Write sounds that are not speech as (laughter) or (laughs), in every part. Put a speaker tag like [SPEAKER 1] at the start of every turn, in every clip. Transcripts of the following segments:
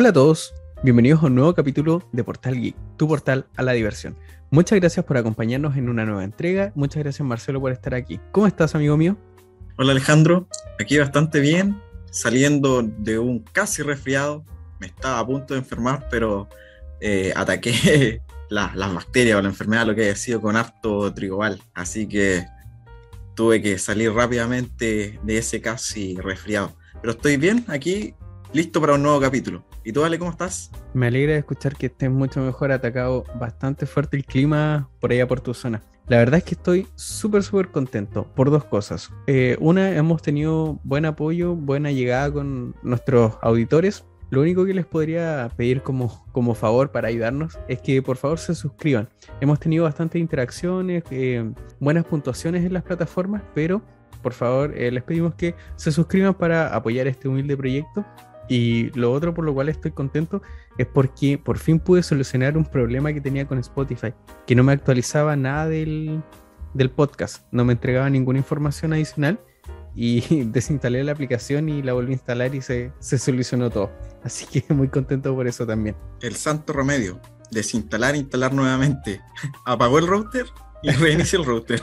[SPEAKER 1] Hola a todos, bienvenidos a un nuevo capítulo de Portal Geek, tu portal a la diversión. Muchas gracias por acompañarnos en una nueva entrega. Muchas gracias Marcelo por estar aquí. ¿Cómo estás, amigo mío?
[SPEAKER 2] Hola Alejandro, aquí bastante bien, saliendo de un casi resfriado. Me estaba a punto de enfermar, pero eh, ataqué (laughs) las bacterias o la enfermedad, lo que haya sido con harto trigobal. Así que tuve que salir rápidamente de ese casi resfriado. Pero estoy bien aquí, listo para un nuevo capítulo. ¿Y tú, Ale, cómo estás?
[SPEAKER 1] Me alegra escuchar que estés mucho mejor, atacado bastante fuerte el clima por allá por tu zona. La verdad es que estoy súper, súper contento por dos cosas. Eh, una, hemos tenido buen apoyo, buena llegada con nuestros auditores. Lo único que les podría pedir como, como favor para ayudarnos es que por favor se suscriban. Hemos tenido bastantes interacciones, eh, buenas puntuaciones en las plataformas, pero por favor eh, les pedimos que se suscriban para apoyar este humilde proyecto. Y lo otro por lo cual estoy contento es porque por fin pude solucionar un problema que tenía con Spotify, que no me actualizaba nada del, del podcast, no me entregaba ninguna información adicional y (laughs) desinstalé la aplicación y la volví a instalar y se, se solucionó todo. Así que (laughs) muy contento por eso también.
[SPEAKER 2] El santo remedio, desinstalar, instalar nuevamente. (laughs) Apagó el router y reinicia el router.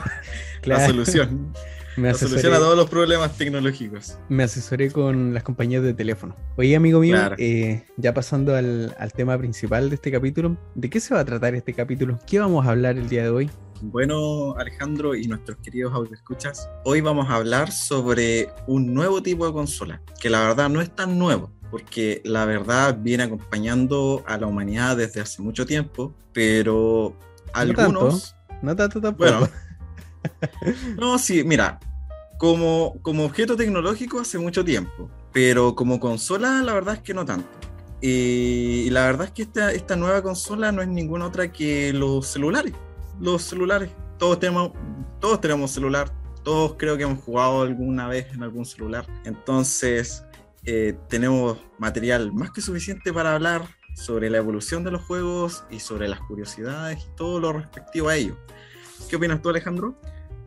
[SPEAKER 2] La solución. Me soluciona todos los problemas tecnológicos.
[SPEAKER 1] Me asesoré con las compañías de teléfono. Oye, amigo mío, eh, ya pasando al, al, tema principal de este capítulo, ¿de qué se va a tratar este capítulo? ¿Qué vamos a hablar el día de hoy?
[SPEAKER 2] Bueno, Alejandro y nuestros queridos escuchas, hoy vamos a hablar sobre un nuevo tipo de consola, que la verdad no es tan nuevo, porque la verdad viene acompañando a la humanidad desde hace mucho tiempo, pero algunos...
[SPEAKER 1] No tanto, no tampoco. Bueno, (laughs)
[SPEAKER 2] no, sí, mira, como, como objeto tecnológico hace mucho tiempo, pero como consola la verdad es que no tanto. Y, la verdad es que esta, esta nueva consola no es ninguna otra que los celulares. Los celulares. Todos tenemos, todos tenemos celular. Todos creo que hemos jugado alguna vez en algún celular. Entonces, eh, tenemos material más que suficiente para hablar sobre la evolución de los juegos y sobre las curiosidades y todo lo respectivo a ello. ¿Qué opinas tú, Alejandro?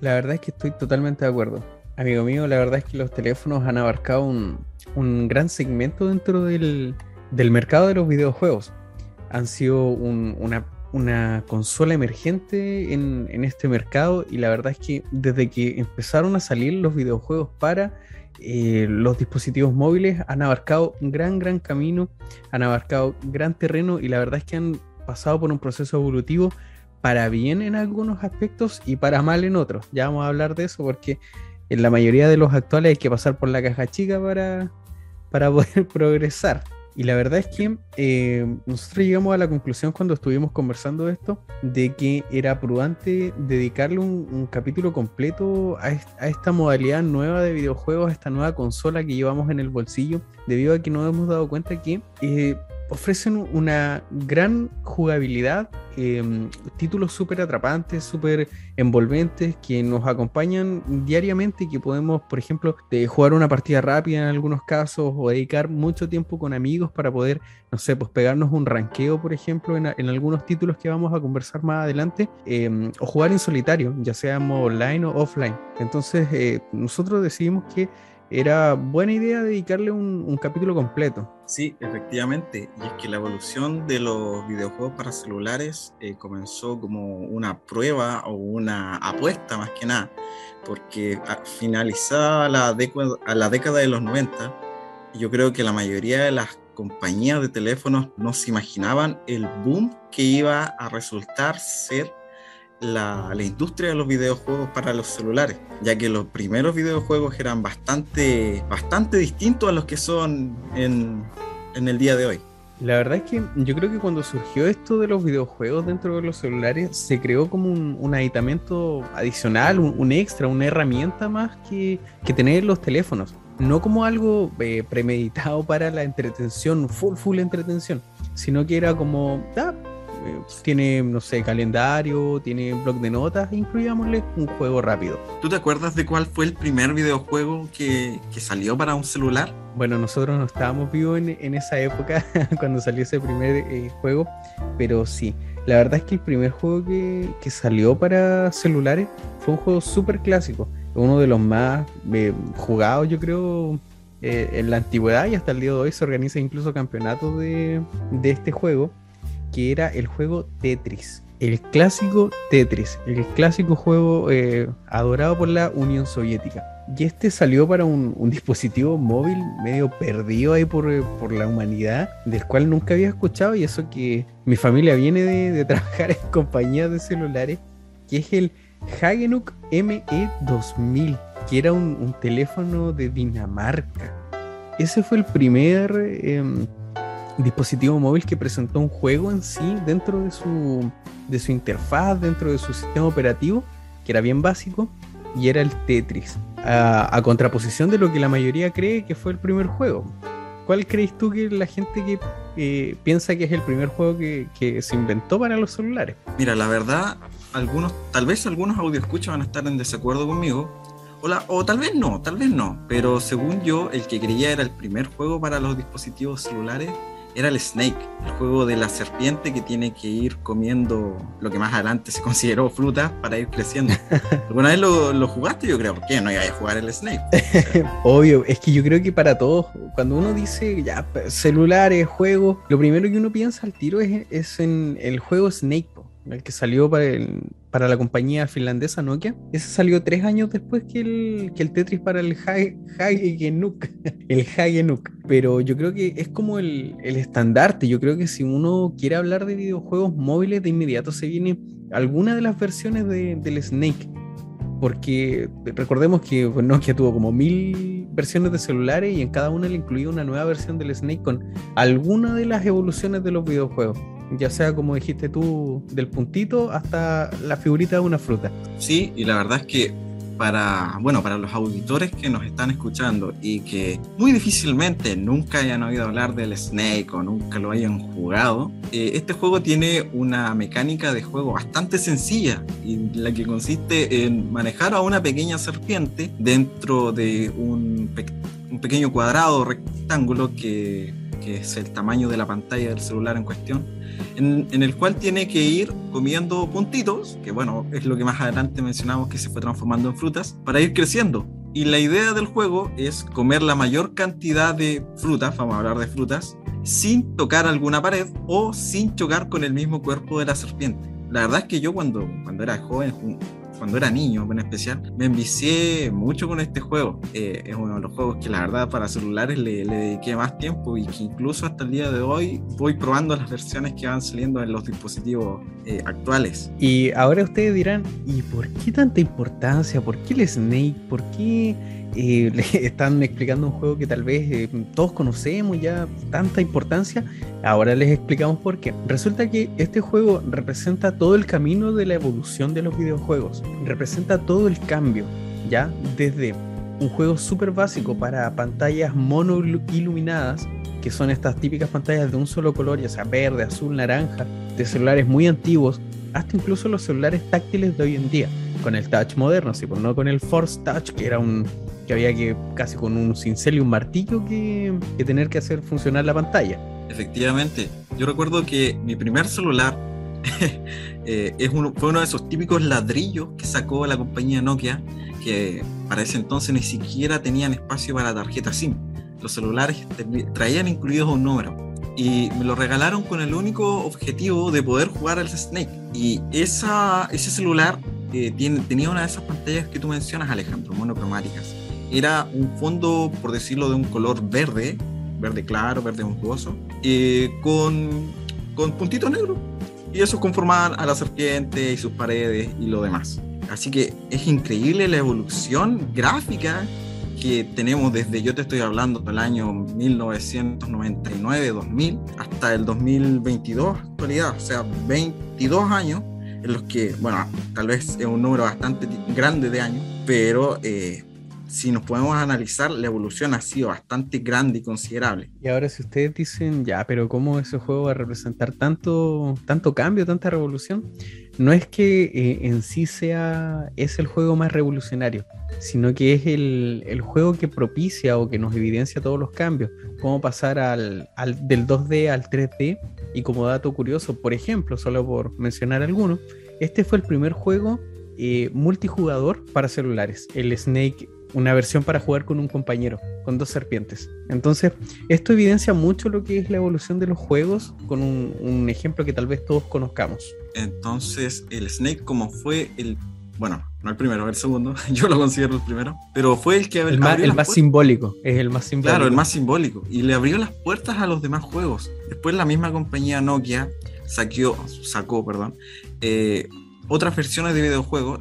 [SPEAKER 1] La verdad es que estoy totalmente de acuerdo. Amigo mío, la verdad es que los teléfonos han abarcado un, gran segmento dentro del, mercado de los videojuegos. Han sido una, consola emergente en, este mercado y la verdad es que desde que empezaron a salir los videojuegos para eh, los dispositivos móviles han abarcado un gran, gran camino, han abarcado gran terreno y la verdad es que han pasado por un proceso evolutivo para bien en algunos aspectos y para mal en otros. Ya vamos a hablar de eso porque en la mayoría de los actuales hay que pasar por la caja chica para, para (laughs) poder progresar. Y la verdad es que eh, nosotros llegamos a la conclusión cuando estuvimos conversando de esto, de que era prudente dedicarle un, capítulo completo a, esta modalidad nueva de videojuegos, a esta nueva consola que llevamos en el bolsillo, debido a que nos hemos dado cuenta que eh, ofrecen una gran jugabilidad, em, títulos súper atrapantes, súper envolventes, que nos acompañan diariamente y que podemos, por ejemplo, jugar una partida rápida en algunos casos o dedicar mucho tiempo con amigos para poder, no sé, pues pegarnos un ranqueo, por ejemplo, en, algunos títulos que vamos a conversar más adelante, em, o jugar en solitario, ya sea online o offline. Entonces, eh, nosotros decidimos que era buena idea dedicarle un, capítulo completo.
[SPEAKER 2] Sí, efectivamente. Y es que la evolución de los videojuegos para celulares eh, comenzó como una prueba o una apuesta más que nada, porque finalizada la, década, a la década de los 90, yo creo que la mayoría de las compañías de teléfonos no se imaginaban el boom que iba a resultar ser la, industria de los videojuegos para los celulares, ya que los primeros videojuegos eran bastante, bastante distintos a los que son en, el día de hoy.
[SPEAKER 1] La verdad es que yo creo que cuando surgió esto de los videojuegos dentro de los celulares, se creó como un, aditamiento adicional, un, extra, una herramienta más que, que tener los teléfonos. No como algo eh, premeditado para la entretención, full, full entretención, sino que era como, ah, tiene, no sé, calendario, tiene blog de notas, incluyámosle un juego rápido.
[SPEAKER 2] ¿Tú te acuerdas de cuál fue el primer videojuego que, que salió para un celular?
[SPEAKER 1] Bueno, nosotros no estábamos vivos en, en esa época (laughs) cuando salió ese primer eh, juego, pero sí, la verdad es que el primer juego que, que salió para celulares fue un juego súper clásico, uno de los más eh, jugados, yo creo, eh, en la antigüedad y hasta el día de hoy se organiza incluso campeonato de, de este juego, era el juego Tetris. El clásico Tetris, el clásico juego eh, adorado por la Unión Soviética. Y este salió para un, (laughs) dispositivo móvil medio perdido ahí por, por, la humanidad, del cual nunca había escuchado. Y eso que mi familia viene de, de (laughs) trabajar en compañías de celulares, que es el Hagenuk ME2000 que era un, teléfono de Dinamarca. Ese fue el primer em, dispositivo móvil que presentó un juego en sí dentro de su, de su interfaz, dentro de su sistema operativo, que era bien básico, y era el Tetris, a, contraposición de lo que la mayoría cree que fue el primer juego. ¿Cuál crees tú que la gente que eh, piensa que es el primer juego que, se inventó para los celulares?
[SPEAKER 2] Mira, la verdad, algunos, tal vez algunos escucha van a estar en desacuerdo conmigo, o, tal vez no, tal vez no, pero según yo, el que creía era el primer juego para los dispositivos celulares era el Snake, el juego de la serpiente que tiene que ir comiendo lo que más adelante se (laughs) consideró fruta para ir creciendo. (laughs) ¿Alguna vez lo, jugaste? Yo creo, ¿por qué no iba a jugar el Snake? (laughs)
[SPEAKER 1] Obvio, es que yo creo que para todos, cuando uno dice ya celulares, juegos, lo primero que uno piensa al tiro es, es en el juego Snake el que salió para, para la compañía finlandesa Nokia. Ese salió tres años después que el, que el Tetris para el Hagenuk. (laughs) el Hagenuk. Pero yo creo que es como el, el estandarte. Yo creo que si uno quiere hablar de videojuegos móviles, de inmediato se viene alguna de las versiones de, del Snake. Porque recordemos que Nokia tuvo como mil versiones de celulares y en cada una le incluía una nueva versión del Snake con alguna de las evoluciones de los videojuegos ya sea como dijiste tú, del puntito hasta la figurita de una fruta.
[SPEAKER 2] Sí, y la verdad es que para, bueno, para los auditores que nos están escuchando y que muy difícilmente nunca hayan oído hablar del Snake o nunca lo hayan jugado, eh, este juego tiene una mecánica de juego bastante sencilla y la que consiste en manejar a una pequeña serpiente dentro de un, un pequeño cuadrado rectángulo que, que es el tamaño de la pantalla del celular en cuestión en, el cual tiene que ir comiendo puntitos, que bueno, es lo que más adelante mencionamos que se fue transformando en frutas, para ir creciendo. Y la idea del juego es comer la mayor cantidad de frutas, vamos a hablar de frutas, sin tocar alguna pared o sin chocar con el mismo cuerpo de la serpiente. La verdad es que yo cuando, cuando era joven cuando era niño en especial, me envicié mucho con este juego. Eh, es uno de los juegos que la verdad para celulares le, dediqué más tiempo y que incluso hasta el día de hoy voy probando las versiones que van saliendo en los dispositivos eh, actuales.
[SPEAKER 1] Y ahora ustedes dirán, ¿y por qué tanta importancia? ¿Por qué el Snake? ¿Por qué eh, (laughs) le están explicando un juego que tal vez eh, todos conocemos ya tanta importancia. Ahora les explicamos por qué. Resulta que este juego representa todo el camino de la evolución de los videojuegos. Representa todo el cambio, ya desde un juego súper básico para pantallas mono iluminadas, que son estas típicas pantallas de un solo color, ya sea verde, azul, naranja, de celulares muy antiguos, hasta incluso los celulares táctiles de hoy en día, con el touch moderno, sí, pues no con el Force Touch, que era un que había que casi con un cincel y un martillo que, tener que hacer funcionar la pantalla.
[SPEAKER 2] Efectivamente, yo recuerdo que mi primer celular (laughs) eh, es uno, fue uno de esos típicos ladrillos que sacó la compañía Nokia, que para ese entonces ni siquiera tenían espacio para tarjeta SIM. Los celulares traían incluidos un número y me lo regalaron con el único objetivo de poder jugar al Snake. Y ese celular eh, tenía una de esas pantallas que tú mencionas, Alejandro, monocromáticas era un fondo, por decirlo, de un color verde, verde claro, verde untuoso, eh, con, con puntitos negros. Y eso conformaban a la serpiente y sus paredes y lo demás. Así que es increíble la evolución gráfica que tenemos desde, yo te estoy hablando del año 1999-2000 hasta el 2022, actualidad, o sea, 22 años en los que, bueno, tal vez es un número bastante grande de años, pero eh, si nos podemos analizar, la evolución ha sido bastante grande y considerable.
[SPEAKER 1] Y ahora si ustedes dicen, ya, pero ¿cómo ese juego va a representar tanto, tanto cambio, tanta revolución? No es que eh, en sí sea, es el juego más revolucionario, sino que es el, el, juego que propicia o que nos evidencia todos los cambios. Cómo pasar al, al, del 2D al 3D. Y como dato curioso, por ejemplo, solo por mencionar alguno, este fue el primer juego eh, multijugador para celulares. El Snake una versión para jugar con un compañero, con dos serpientes. Entonces, esto evidencia mucho lo que es la evolución de los juegos con un, un ejemplo que tal vez todos conozcamos.
[SPEAKER 2] Entonces, el Snake, como fue el bueno, no el primero, el segundo, (laughs) yo lo considero el primero, pero fue el que
[SPEAKER 1] el más, el más simbólico, es el más simbólico.
[SPEAKER 2] Claro, el más simbólico, y le abrió las puertas a los demás juegos. Después la misma compañía Nokia saqueó, sacó, perdón, eh, otras versiones de videojuegos,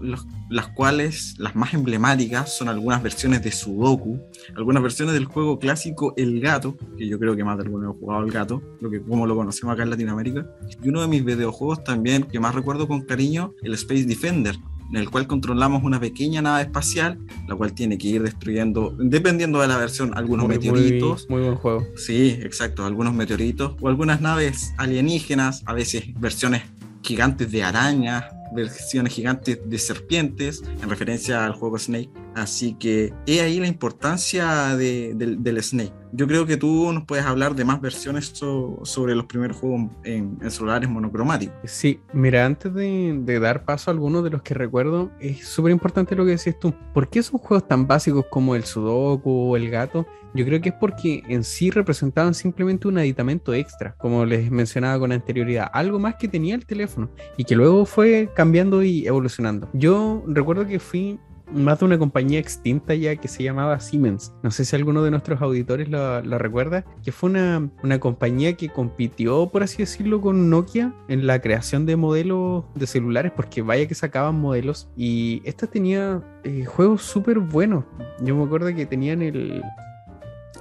[SPEAKER 2] las cuales las más emblemáticas son algunas versiones de Sudoku, algunas versiones del juego clásico El Gato, que yo creo que más de algunos han jugado El Gato, lo que como lo conocemos acá en Latinoamérica, y uno de mis videojuegos también que más recuerdo con cariño, el Space Defender, en el cual controlamos una pequeña nave espacial, la cual tiene que ir destruyendo, dependiendo de la versión, algunos meteoritos.
[SPEAKER 1] Muy, buen juego.
[SPEAKER 2] Sí, exacto, algunos meteoritos o algunas naves alienígenas, a veces versiones gigantes de arañas, versiones gigantes de serpientes, en referencia al juego Snake. Así que he ahí la importancia del Snake. Yo creo que tú nos puedes hablar de más versiones sobre los primeros juegos en, celulares monocromáticos.
[SPEAKER 1] Sí, mira, antes de, dar paso a algunos de los que recuerdo, es súper importante lo que decís tú. ¿Por qué esos juegos tan básicos como el Sudoku o el Gato? Yo creo que es porque en sí representaban simplemente un aditamento extra, como les mencionaba con anterioridad, algo más que tenía el teléfono y que luego fue cambiando y evolucionando. Yo recuerdo que fui más de una compañía extinta ya que se llamaba Siemens. No sé si alguno de nuestros auditores lo, recuerda, que fue una, una, compañía que compitió, por así decirlo, con Nokia en la creación de modelos de celulares, porque vaya que sacaban modelos. Y esta tenía eh, juegos súper buenos. Yo me acuerdo que tenían el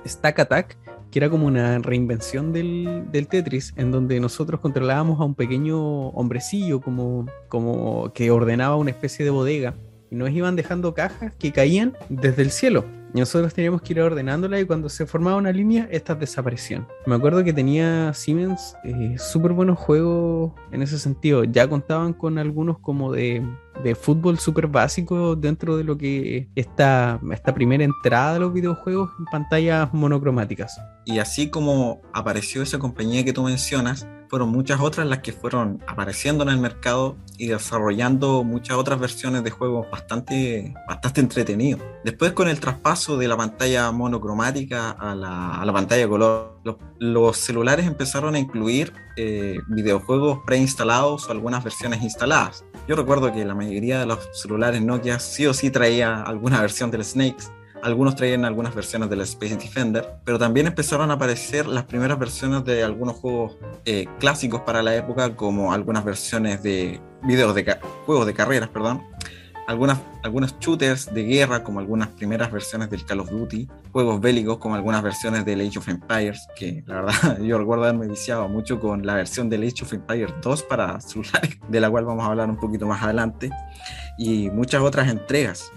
[SPEAKER 1] Stack Attack, que era como una reinvención del, del, Tetris, en donde nosotros controlábamos a un pequeño hombrecillo como, como que ordenaba una especie de bodega y nos iban dejando cajas que caían desde el cielo. Y nosotros teníamos que ir ordenándola y cuando se formaba una línea, estas desaparecían. Me acuerdo que tenía Siemens eh, súper buenos juegos en ese sentido. Ya contaban con algunos como de, de fútbol súper básico dentro de lo que esta, esta primera entrada de los videojuegos en pantallas monocromáticas.
[SPEAKER 2] Y así como apareció esa compañía que tú mencionas, fueron muchas otras las que fueron apareciendo en el mercado y desarrollando muchas otras versiones de juegos bastante, bastante entretenidos. Después con el traspaso de la pantalla monocromática a la, a la pantalla de color, los, celulares empezaron a incluir eh, videojuegos preinstalados o algunas versiones instaladas. Yo recuerdo que la mayoría de los celulares Nokia sí o sí traía alguna versión del Snakes algunos traían algunas versiones del Space Defender, pero también empezaron a aparecer las primeras versiones de algunos juegos eh, clásicos para la época, como algunas versiones de videos de juegos de carreras, perdón, algunas, algunos shooters de guerra, como algunas primeras versiones del Call of Duty, juegos bélicos, como algunas versiones del Age of Empires, que la verdad (laughs) yo recuerdo haberme viciado mucho con la versión del Age of Empires 2 para celulares, (laughs) de la cual vamos a hablar un poquito más adelante, y muchas otras entregas.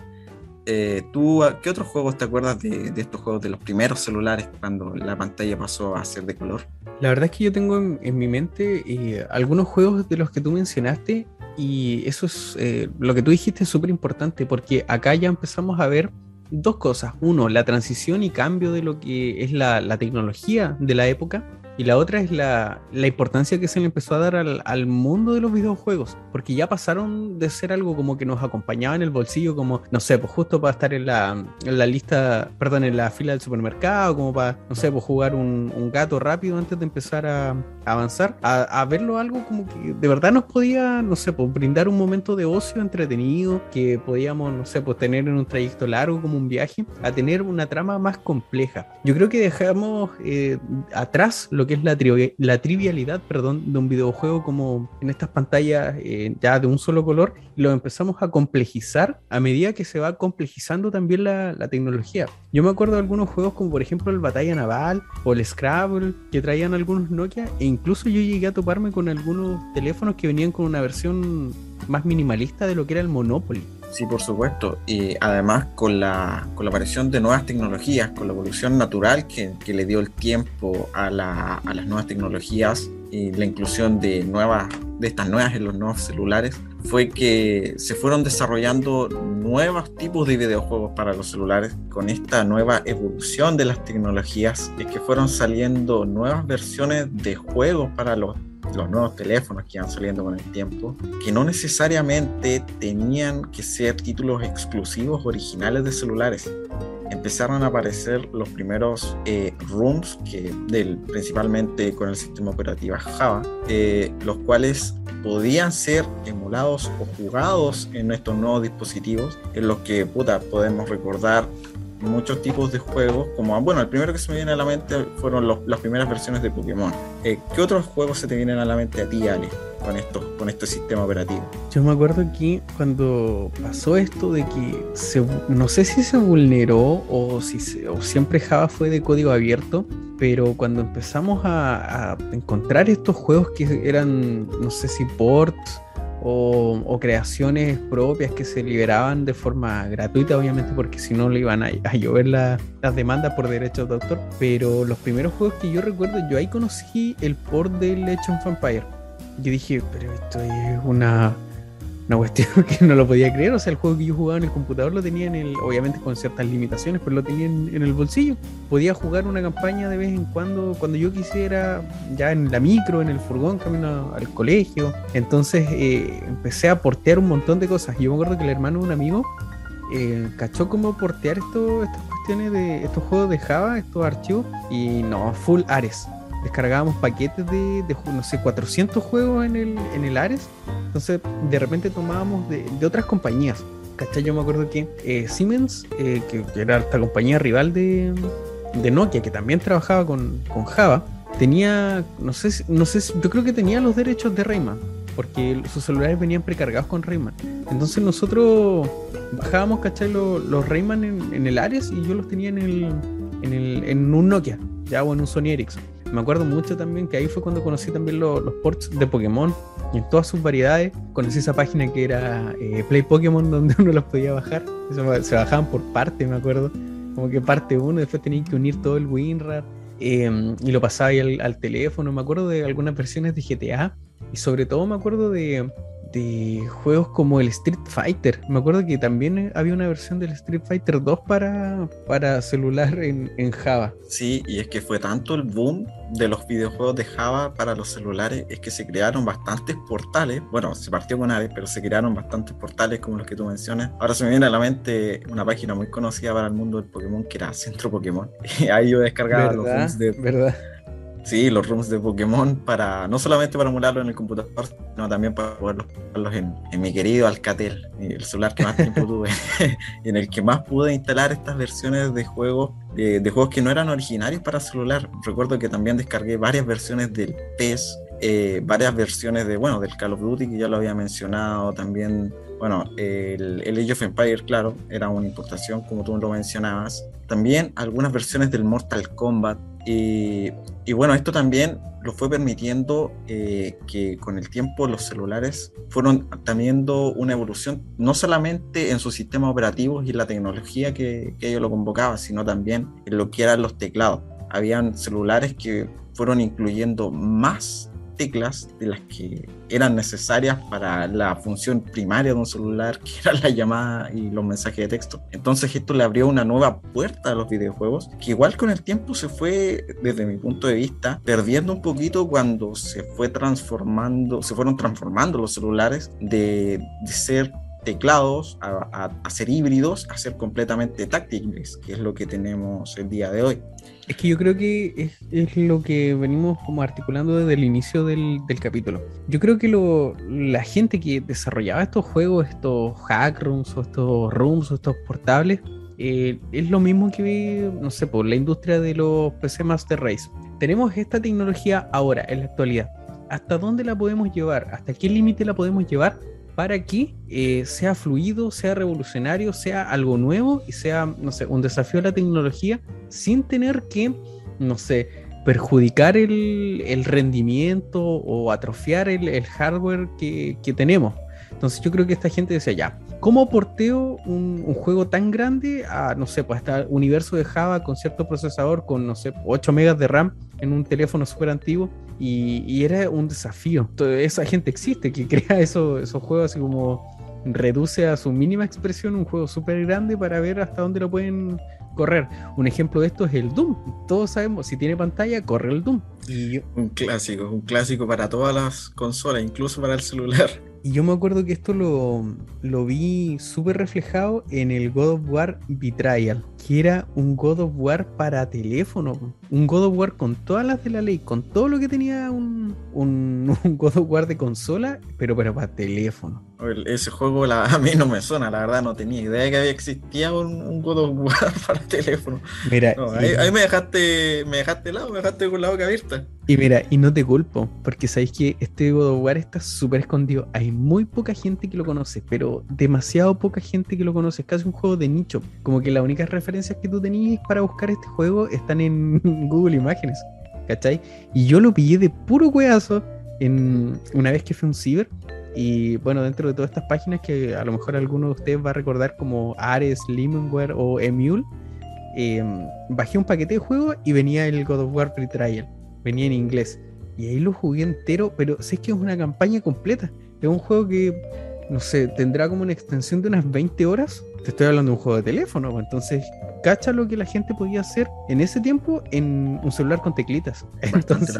[SPEAKER 2] Eh, ¿Tú qué otros juegos te acuerdas de, estos juegos de los primeros celulares cuando la pantalla pasó a ser de color?
[SPEAKER 1] La verdad es que yo tengo en, mi mente eh, algunos juegos de los que tú mencionaste y eso es eh, lo que tú dijiste es súper importante porque acá ya empezamos a ver dos cosas. Uno, la transición y cambio de lo que es la, la tecnología de la época y la otra es la, la, importancia que se le empezó a dar al, al, mundo de los videojuegos, porque ya pasaron de ser algo como que nos acompañaba en el bolsillo, como, no sé, pues justo para estar en la, en la lista, perdón, en la fila del supermercado, como para, no sé, pues jugar un, un gato rápido antes de empezar a, avanzar, a, a, verlo algo como que de verdad nos podía, no sé, pues brindar un momento de ocio entretenido, que podíamos, no sé, pues tener en un trayecto largo como un viaje, a tener una trama más compleja. Yo creo que dejamos eh, atrás lo que es la, trivialidad perdón, de un videojuego como en estas pantallas eh, ya de un solo color lo empezamos a complejizar a medida que se va complejizando también la, la, tecnología. Yo me acuerdo de algunos juegos como por ejemplo el Batalla Naval o el Scrabble que traían algunos Nokia e incluso yo llegué a toparme con algunos teléfonos que venían con una versión más minimalista de lo que era el Monopoly.
[SPEAKER 2] Sí, por supuesto. Y además con la, con la aparición de nuevas tecnologías, con la evolución natural que, que le dio el tiempo a, la, a, las nuevas tecnologías y la inclusión de, nuevas, de estas nuevas en los nuevos celulares, fue que se fueron desarrollando nuevos tipos de videojuegos para los celulares. Con esta nueva evolución de las tecnologías, es que fueron saliendo nuevas versiones de juegos para los los nuevos teléfonos que iban saliendo con el tiempo, que no necesariamente tenían que ser títulos exclusivos originales de celulares. Empezaron a aparecer los primeros eh, rooms, que del, principalmente con el sistema operativo Java, eh, los cuales podían ser emulados o jugados en estos nuevos dispositivos, en los que puta, podemos recordar muchos tipos de juegos, como, bueno, el primero que se me viene a la mente fueron las primeras versiones de Pokémon. Eh, ¿Qué otros juegos se te vienen a la mente a ti, Ale, con, esto, con este sistema operativo?
[SPEAKER 1] Yo me acuerdo que cuando pasó esto de que se, no sé si se vulneró o si o siempre Java fue de código abierto, pero cuando empezamos a, a encontrar estos juegos que eran, no sé si ports, o, creaciones propias que se liberaban de forma gratuita, obviamente, porque si no le iban a, llover las demandas por derechos de autor. Pero los primeros juegos que yo recuerdo, yo ahí conocí el port del Legend of Empire. Yo dije, pero esto es una una cuestión (laughs) que no lo podía creer. O sea, el juego que yo jugaba en el computador lo tenía en el, obviamente con ciertas limitaciones, pero lo tenía en, el bolsillo. Podía jugar una campaña de vez en cuando, cuando yo quisiera, ya en la micro, en el furgón, camino al colegio. Entonces eh, empecé a portear un montón de cosas. Yo me acuerdo que el hermano de un amigo eh, cachó cómo portear esto, estas cuestiones de estos juegos de Java, estos archivos, y no, full Ares descargábamos paquetes de, no sé, 400 juegos en el, en el Ares. Entonces, de repente tomábamos de, otras compañías. ¿Cachai? Yo me acuerdo que eh, Siemens, eh, que, era esta compañía rival de, Nokia, que también trabajaba con, Java, tenía, no sé, no sé, yo creo que tenía los derechos de Rayman, porque sus celulares venían precargados con Rayman. Entonces nosotros bajábamos, ¿cachai? Los, los Rayman en, el Ares y yo los tenía en, el, en, el, en un Nokia, ya o en un Sony Ericsson. Me acuerdo mucho también que ahí fue cuando conocí también los ports de Pokémon y en todas sus variedades. Conocí esa página que era eh, Play Pokémon (laughs) donde uno los podía bajar. se bajaban por parte, me acuerdo. Como que parte uno, después tenían que unir todo el WinRAR em, y lo pasaba ahí al, al teléfono. Me acuerdo de algunas versiones de GTA y sobre todo me acuerdo de de juegos como el Street Fighter. Me acuerdo que también había una versión del Street Fighter 2 para, para celular en, Java.
[SPEAKER 2] Sí, y es que fue tanto el boom de los videojuegos de Java para los celulares, es que se crearon bastantes portales. Bueno, se partió con Ares, pero se crearon bastantes portales como los que tú mencionas. Ahora se me viene a la mente una página muy conocida para el mundo del Pokémon que era Centro Pokémon. Y (laughs) ahí yo descargaba los
[SPEAKER 1] juegos de... ¿verdad?
[SPEAKER 2] Sí, los rooms de Pokémon para no solamente para emularlo en el computador, sino también para poderlos en, en, mi querido Alcatel, el celular que más tiempo tuve, (laughs) en el que más pude instalar estas versiones de juegos, de, juegos que no eran originarios para celular. Recuerdo que también descargué varias versiones del PES, eh, varias versiones de, bueno, del Call of Duty que ya lo había mencionado, también, bueno, el, el Age of Empires, claro, era una importación como tú lo mencionabas. También algunas versiones del Mortal Kombat, y, bueno, esto también lo fue permitiendo eh, que con el tiempo los celulares fueron teniendo una evolución, no solamente en sus sistemas operativos y la tecnología que, que ellos lo convocaban, sino también en lo que eran los teclados. Habían celulares que fueron incluyendo más teclas de las que eran necesarias para la función primaria de un celular, que era la llamada y los mensajes de texto. Entonces esto le abrió una nueva puerta a los videojuegos, que igual con el tiempo se fue, desde mi punto de vista, perdiendo un poquito cuando se fue transformando, se fueron transformando los celulares de, de ser teclados a, a, ser híbridos, a ser completamente táctiles, que es lo que tenemos el día de hoy.
[SPEAKER 1] Es que yo creo que es, lo que venimos como articulando desde el inicio del, del capítulo. Yo creo que lo, la gente que desarrollaba estos juegos, estos hack rooms o estos rooms o estos portables, eh, es lo mismo que, no sé, por la industria de los PC Master Race. Tenemos esta tecnología ahora, en la actualidad. ¿Hasta dónde la podemos llevar? ¿Hasta qué límite la podemos llevar? Para que eh, sea fluido, sea revolucionario, sea algo nuevo y sea, no sé, un desafío a la tecnología sin tener que, no sé, perjudicar el, rendimiento o atrofiar el, hardware que, tenemos. Entonces yo creo que esta gente decía, ya, ¿cómo porteo un, un, juego tan grande a, no sé, pues hasta universo de Java con cierto procesador, con, no sé, 8 megas de RAM en un teléfono súper antiguo? Y, era un desafío. esa gente existe que (laughs) crea eso, esos juegos así como reduce a su mínima expresión un juego súper grande para ver hasta dónde lo pueden correr. Un ejemplo de esto es el Doom. Todos sabemos, si tiene pantalla, corre el Doom.
[SPEAKER 2] Y Un clásico, un clásico para todas las consolas, incluso para el celular.
[SPEAKER 1] Y yo me acuerdo que esto lo, lo vi súper reflejado en el God of War Betrayal, que era un God of War para teléfono. Un God of War con todas las de la ley, con todo lo que tenía un, un, (laughs) God of War de consola, pero, pero para teléfono.
[SPEAKER 2] Ese juego (laughs) a mí no me suena, la verdad no tenía idea de que había existía un, God of War (laughs) para teléfono. Mira, ahí, me dejaste, me dejaste lado, me dejaste con la boca abierta.
[SPEAKER 1] Y mira, y no te culpo, porque sabéis que este God of War está súper escondido. Hay muy poca gente que lo conoce, pero demasiado poca gente que lo conoce. Es casi un juego de nicho. Como que las únicas referencias que tú tenías para buscar este juego están en (laughs) Google Imágenes. ¿Cachai? Y yo lo pillé de puro hueazo en una vez que fui a un ciber. Y bueno, dentro de todas estas páginas que a lo mejor alguno de ustedes va a recordar como Ares, Limonware o Emule, em, bajé un paquete de juego y venía el God of War Free Trial venía en inglés. Y ahí lo jugué entero, pero sé que es una campaña completa. Es un juego que, no sé, tendrá como una extensión de unas 20 horas. Te estoy hablando de un juego de teléfono, pues, entonces cacha lo que la gente podía hacer en ese tiempo en un celular con teclitas. Entonces,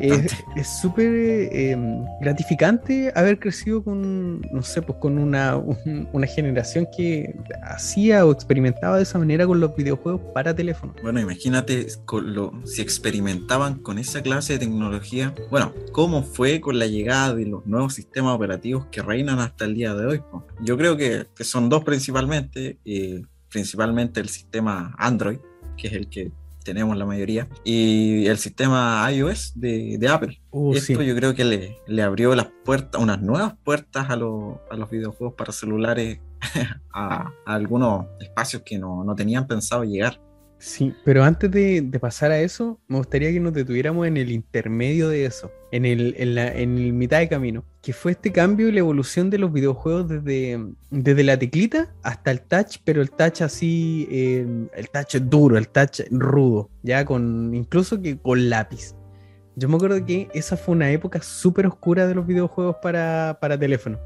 [SPEAKER 1] es súper em, gratificante haber crecido con, no sé, pues con una, una generación que hacía o experimentaba de esa manera con los videojuegos para teléfono.
[SPEAKER 2] Bueno, imagínate lo, si experimentaban con esa clase de tecnología. Bueno, ¿cómo fue con la llegada de los nuevos sistemas operativos que reinan hasta el día de hoy? Yo creo que, que son dos principalmente, eh, principalmente el sistema Android, que es el que tenemos la mayoría, y el sistema iOS de, Apple. Uh, Esto yo creo que le, le, abrió las puertas, unas nuevas puertas a, a los videojuegos para celulares, (laughs) a, algunos espacios que no, no tenían pensado llegar.
[SPEAKER 1] Sí, pero antes de, pasar a eso, me gustaría que nos detuviéramos en el intermedio de eso, en el, en la, en el mitad de camino, que fue este cambio y la evolución de los videojuegos desde, desde la teclita hasta el touch, pero el touch así, em, el touch duro, el touch rudo, ya con incluso que con lápiz. Yo me acuerdo que esa fue una época súper oscura de los videojuegos para, para teléfono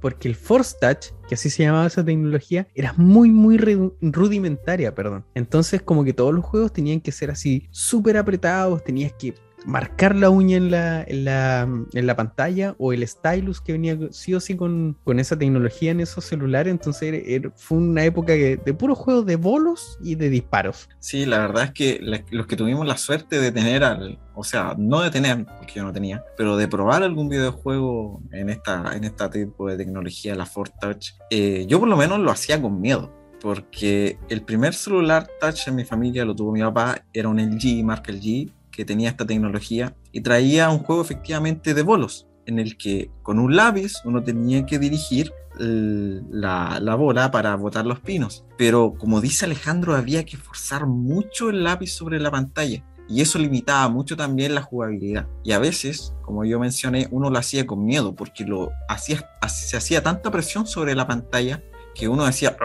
[SPEAKER 1] porque el Force Touch, que así se llamaba esa tecnología, era muy, muy rudimentaria, perdón. Entonces, como que todos los juegos tenían que ser así súper apretados, tenías que marcar la uña en la, en la, en la, pantalla o el stylus que venía sí o sí con, con esa tecnología en esos celulares. Entonces fue una época de, puros juegos de bolos y de disparos.
[SPEAKER 2] Sí, la verdad es que los que tuvimos la suerte de tener al, o sea, no de tener, porque yo no tenía, pero de probar algún videojuego en esta, en este tipo de tecnología, la Ford Touch, eh, yo por lo menos lo hacía con miedo, porque el primer celular touch en mi familia lo tuvo mi papá, era un LG, marca LG, que tenía esta tecnología y traía un juego efectivamente de bolos, en el que con un lápiz uno tenía que dirigir la, la, bola para botar los pinos. Pero como dice Alejandro, había que forzar mucho el lápiz sobre la pantalla y eso limitaba mucho también la jugabilidad. Y a veces, como yo mencioné, uno lo hacía con miedo porque lo hacía, se hacía tanta presión sobre la pantalla que uno decía.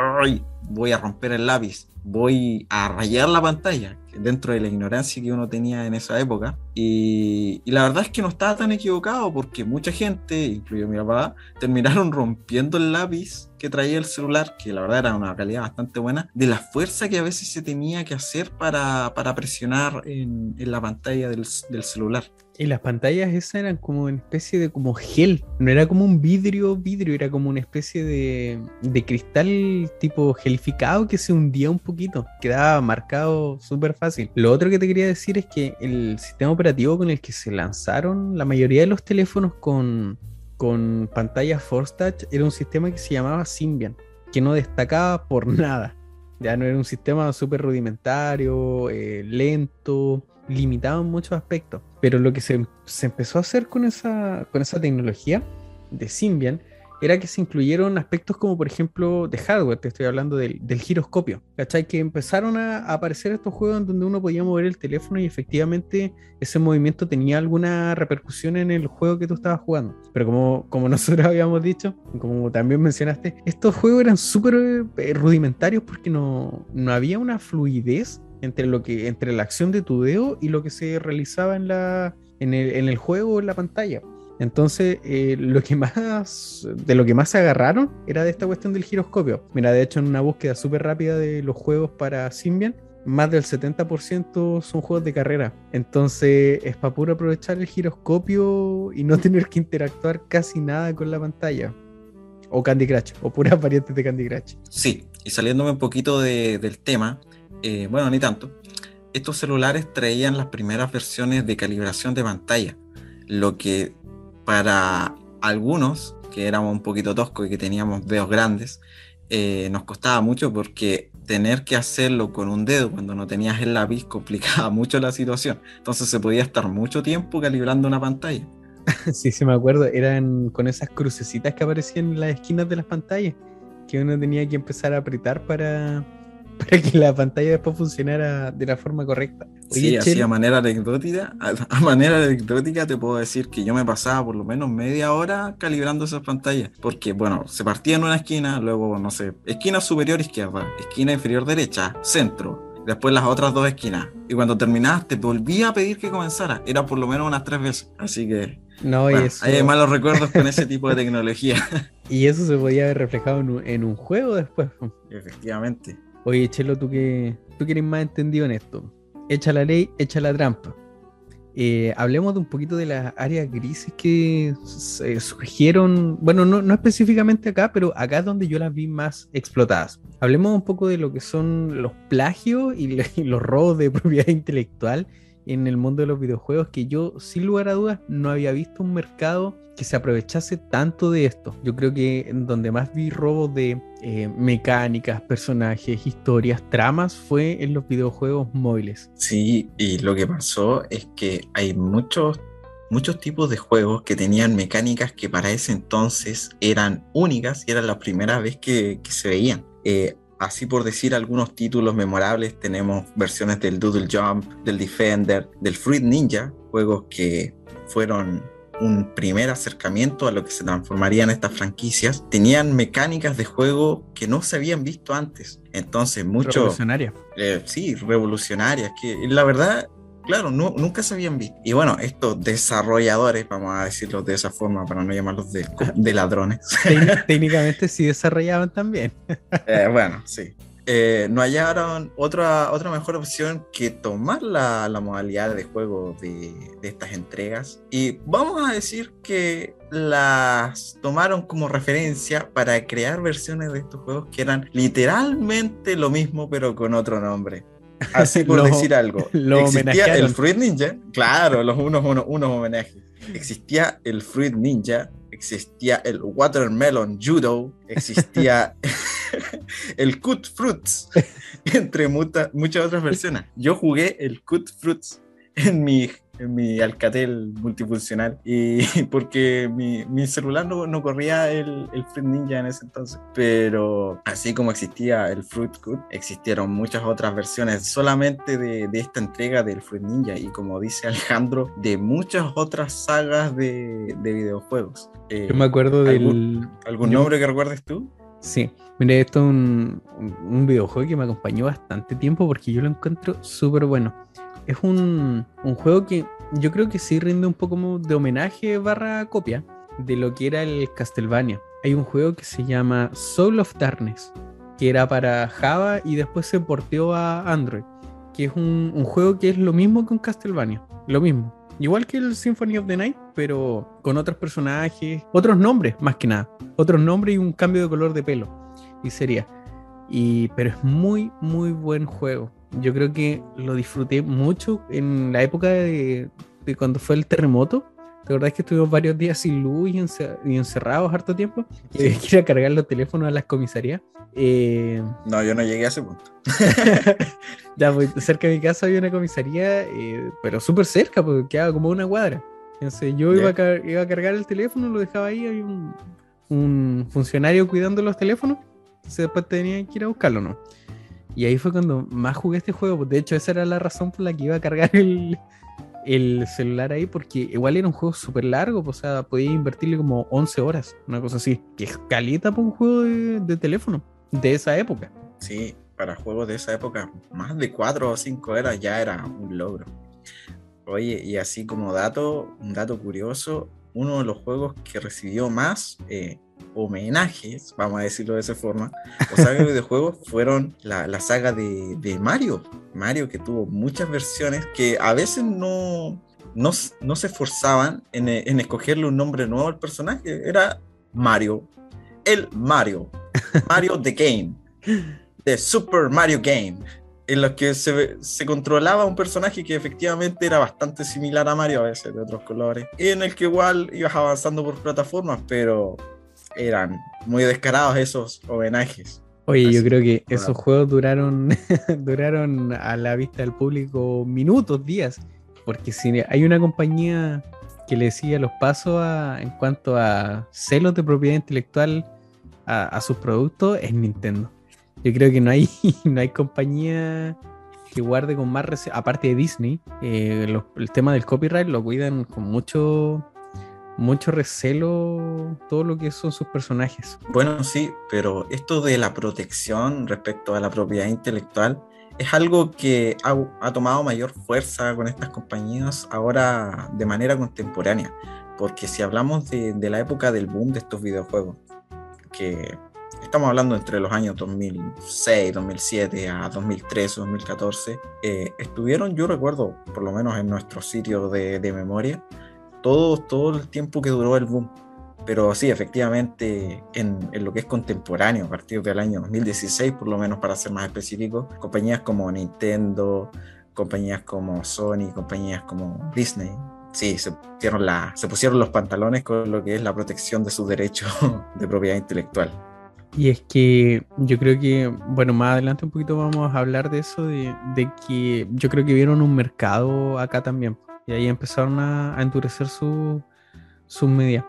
[SPEAKER 2] Voy a romper el lápiz, voy a rayar la pantalla, dentro de la ignorancia que uno tenía en esa época. Y, la verdad es que no estaba tan equivocado porque mucha gente, incluido mi papá, terminaron (laughs) rompiendo el lápiz que traía el celular, que la verdad era una calidad bastante buena, de la fuerza que a veces se tenía que hacer para, para presionar en, la pantalla del, celular.
[SPEAKER 1] Y las pantallas esas eran como una especie de como gel, no era como un vidrio, vidrio, era como una especie de, de cristal tipo gelificado que se hundía un poquito, quedaba marcado súper fácil. Lo otro que te quería decir es que el sistema operativo con el que se lanzaron la mayoría de los teléfonos con con pantalla Force Touch era un sistema que se llamaba Symbian, que no destacaba por (laughs) nada. Ya no era un sistema súper rudimentario, eh, lento, limitado en muchos aspectos. Pero lo que se, se, empezó a hacer con esa, con esa tecnología de Symbian era que se incluyeron aspectos como, por ejemplo, de hardware, te estoy hablando del, del giroscopio, ¿cachai? Que empezaron a, aparecer estos juegos en donde uno podía mover el teléfono y efectivamente ese movimiento tenía alguna repercusión en el juego que tú estabas jugando. Pero como, como (laughs) nosotros habíamos dicho, como también mencionaste, estos juegos eran súper eh, rudimentarios porque no, no había una fluidez entre, lo que, entre la acción de tu dedo y lo que se realizaba en, la, en, el, en el juego en la pantalla. Entonces, eh, lo que más, de lo que más se agarraron era de esta cuestión del giroscopio. Mira, de hecho, en una búsqueda súper rápida de los juegos para Symbian, más del 70% son juegos de carrera. Entonces, es para puro aprovechar el giroscopio y no (laughs) tener que interactuar casi nada con la pantalla. O Candy Crush, o puras (laughs) variantes de Candy Crush.
[SPEAKER 2] Sí, y saliéndome un poquito del tema, eh, bueno, ni tanto, estos celulares traían las primeras versiones de calibración de pantalla, lo que para algunos, que éramos un poquito toscos y que teníamos dedos grandes, eh, nos costaba mucho porque tener que hacerlo con un dedo cuando no tenías el lápiz (laughs) complicaba mucho la situación. Entonces se podía estar mucho tiempo calibrando una pantalla. (laughs)
[SPEAKER 1] Sí, sí, me acuerdo. Eran con esas crucecitas que aparecían en las esquinas de las pantallas, que uno tenía que empezar a apretar para, para que la pantalla después funcionara de la forma correcta.
[SPEAKER 2] sí, así a manera anecdótica, a, manera anecdótica te puedo decir que yo me pasaba por lo menos media hora calibrando esas pantallas, porque bueno, se partía en una esquina, luego, no sé, esquina superior izquierda, esquina inferior derecha, centro, después las otras dos esquinas. Y cuando terminabas te volvía a pedir que comenzara. Era por lo menos unas tres veces. Así que no, hay malos recuerdos con ese tipo de tecnología. (laughs)
[SPEAKER 1] y eso se podía haber reflejado en un, juego después.
[SPEAKER 2] Efectivamente.
[SPEAKER 1] Oye, Chelo, tú que, tú eres más entendido en esto. Echa la ley, echa la trampa. Eh, hablemos de un poquito de las áreas grises que surgieron, bueno, no, no, específicamente acá, pero acá es donde yo las vi más explotadas. Hablemos un poco de lo que son los plagios y, (laughs) los robos de propiedad intelectual en el mundo de los videojuegos, que yo sin lugar a dudas no había visto un mercado que se aprovechase tanto de esto. Yo creo que donde más vi robos de eh, mecánicas, personajes, historias, tramas fue en los videojuegos móviles.
[SPEAKER 2] Sí, y lo que pasó es que hay muchos muchos tipos de juegos que tenían mecánicas que para ese entonces eran únicas y eran la primera vez que, se veían. Eh, así por decir algunos títulos memorables, tenemos versiones del Doodle Jump, del Defender, del Fruit Ninja, juegos que fueron un primer acercamiento a lo que se transformarían estas franquicias, tenían mecánicas de juego que no se habían visto antes. Entonces, mucho...
[SPEAKER 1] Revolucionarias.
[SPEAKER 2] Eh, sí, revolucionarias, que la verdad claro, no, nunca se habían visto. Y bueno, estos desarrolladores, vamos a decirlo de esa forma para no llamarlos de, (laughs) de ladrones. (laughs)
[SPEAKER 1] Técnicamente sí desarrollaban también.
[SPEAKER 2] Eh, bueno, sí. Eh, no hallaron otra, otra mejor opción que tomar la, modalidad de juego de, estas entregas. Y vamos a decir que las tomaron como referencia para crear versiones de estos juegos que eran literalmente lo mismo pero con otro nombre. Así por decir algo. Existía el Fruit Ninja, claro, los unos, unos, unos homenajes. Existía el Fruit Ninja, existía el Watermelon Judo, existía (laughs) el Cut Fruits, (laughs) entre muchas otras versiones. Yo jugué el Cut Fruits en mi en mi Alcatel multifuncional y (laughs) porque mi, mi celular no, no, corría el, el Fruit Ninja en ese entonces. Pero así como existía el Fruit Cut, existieron muchas otras versiones solamente de, de esta entrega del Fruit Ninja y como dice Alejandro, de muchas otras sagas de, de videojuegos.
[SPEAKER 1] Eh, Yo me acuerdo del...
[SPEAKER 2] ¿Algún, nombre que recuerdes tú?
[SPEAKER 1] Sí, mire, esto es un, un, videojuego que me acompañó bastante tiempo porque yo lo encuentro súper bueno es un, juego que yo creo que sí rinde un poco de homenaje barra copia de lo que era el Castlevania. Hay un juego que se llama Soul of Darkness, que era para Java y después se porteó a Android, que es un, juego que es lo mismo que un Castlevania, lo mismo. Igual que el Symphony of the Night, pero con otros personajes, otros nombres más que nada, otros nombres y un cambio de color de pelo. Y sería. Y, pero es muy, muy buen juego yo creo que lo disfruté mucho en la época de, cuando fue el terremoto. ¿Te acordás que estuvimos varios días sin luz y, encerrados harto tiempo? Y había que ir a cargar los teléfonos a las comisarías. Eh,
[SPEAKER 2] no, yo no llegué a ese punto. (laughs)
[SPEAKER 1] ya, pues, cerca de mi casa había una comisaría, eh, pero súper cerca, porque quedaba como una cuadra. Entonces yo iba, a iba, a cargar el teléfono, lo dejaba ahí, había un, un funcionario cuidando los teléfonos. Entonces después tenía que ir a buscarlo, ¿no? Y ahí fue cuando más jugué este juego. De hecho, esa era la razón por la que iba a cargar el, celular ahí, porque igual era un juego súper largo, pues, o sea, podía invertirle como 11 horas, una cosa así. Que es calita para un juego de, teléfono de esa época.
[SPEAKER 2] Sí, para juegos de esa época, más de 4 o 5 horas ya era un logro. Oye, y así como dato, un dato curioso, uno de los juegos que recibió más eh, homenajes, vamos a decirlo de esa forma, o saga de (laughs) videojuegos fueron la, saga de, Mario. Mario que tuvo muchas versiones que a veces no, no, se esforzaban en, en, escogerle un nombre nuevo al personaje. Era Mario, el Mario, Mario the Game, The Super Mario Game en los que se, se, controlaba un personaje que efectivamente era bastante similar a Mario, a veces de otros colores, y en el que igual ibas avanzando por plataformas, pero eran muy descarados esos homenajes.
[SPEAKER 1] Oye, yo creo que esos juegos duraron, (laughs) duraron a la vista del público minutos, días, porque si hay una compañía que le sigue los pasos en cuanto a celos de propiedad intelectual a, sus productos, es Nintendo. Yo creo que no hay, (laughs) no hay compañía que guarde con más aparte de Disney, eh, el tema del copyright lo cuidan con mucho mucho recelo todo lo que son sus personajes.
[SPEAKER 2] Bueno, sí, pero esto de la protección respecto a la propiedad intelectual es algo que ha, tomado mayor fuerza con estas compañías ahora de manera contemporánea. Porque si hablamos de, la época del boom de estos videojuegos, que estamos hablando entre los años 2006, 2007 a 2013, 2014, eh, estuvieron, yo recuerdo, por lo menos en nuestro sitio de, de memoria, todo, todo el tiempo que duró el boom. Pero sí, efectivamente, en, en, lo que es contemporáneo, a partir del año 2016, por lo menos para ser más específico, compañías como Nintendo, compañías como Sony, compañías como Disney, sí, se pusieron, la, se pusieron los pantalones con lo que es la protección de sus derechos (laughs) de propiedad intelectual.
[SPEAKER 1] Y es que yo creo que, bueno, más adelante un poquito vamos a hablar de eso, de, de que yo creo que vieron un mercado acá también y ahí empezaron a, endurecer sus su medidas.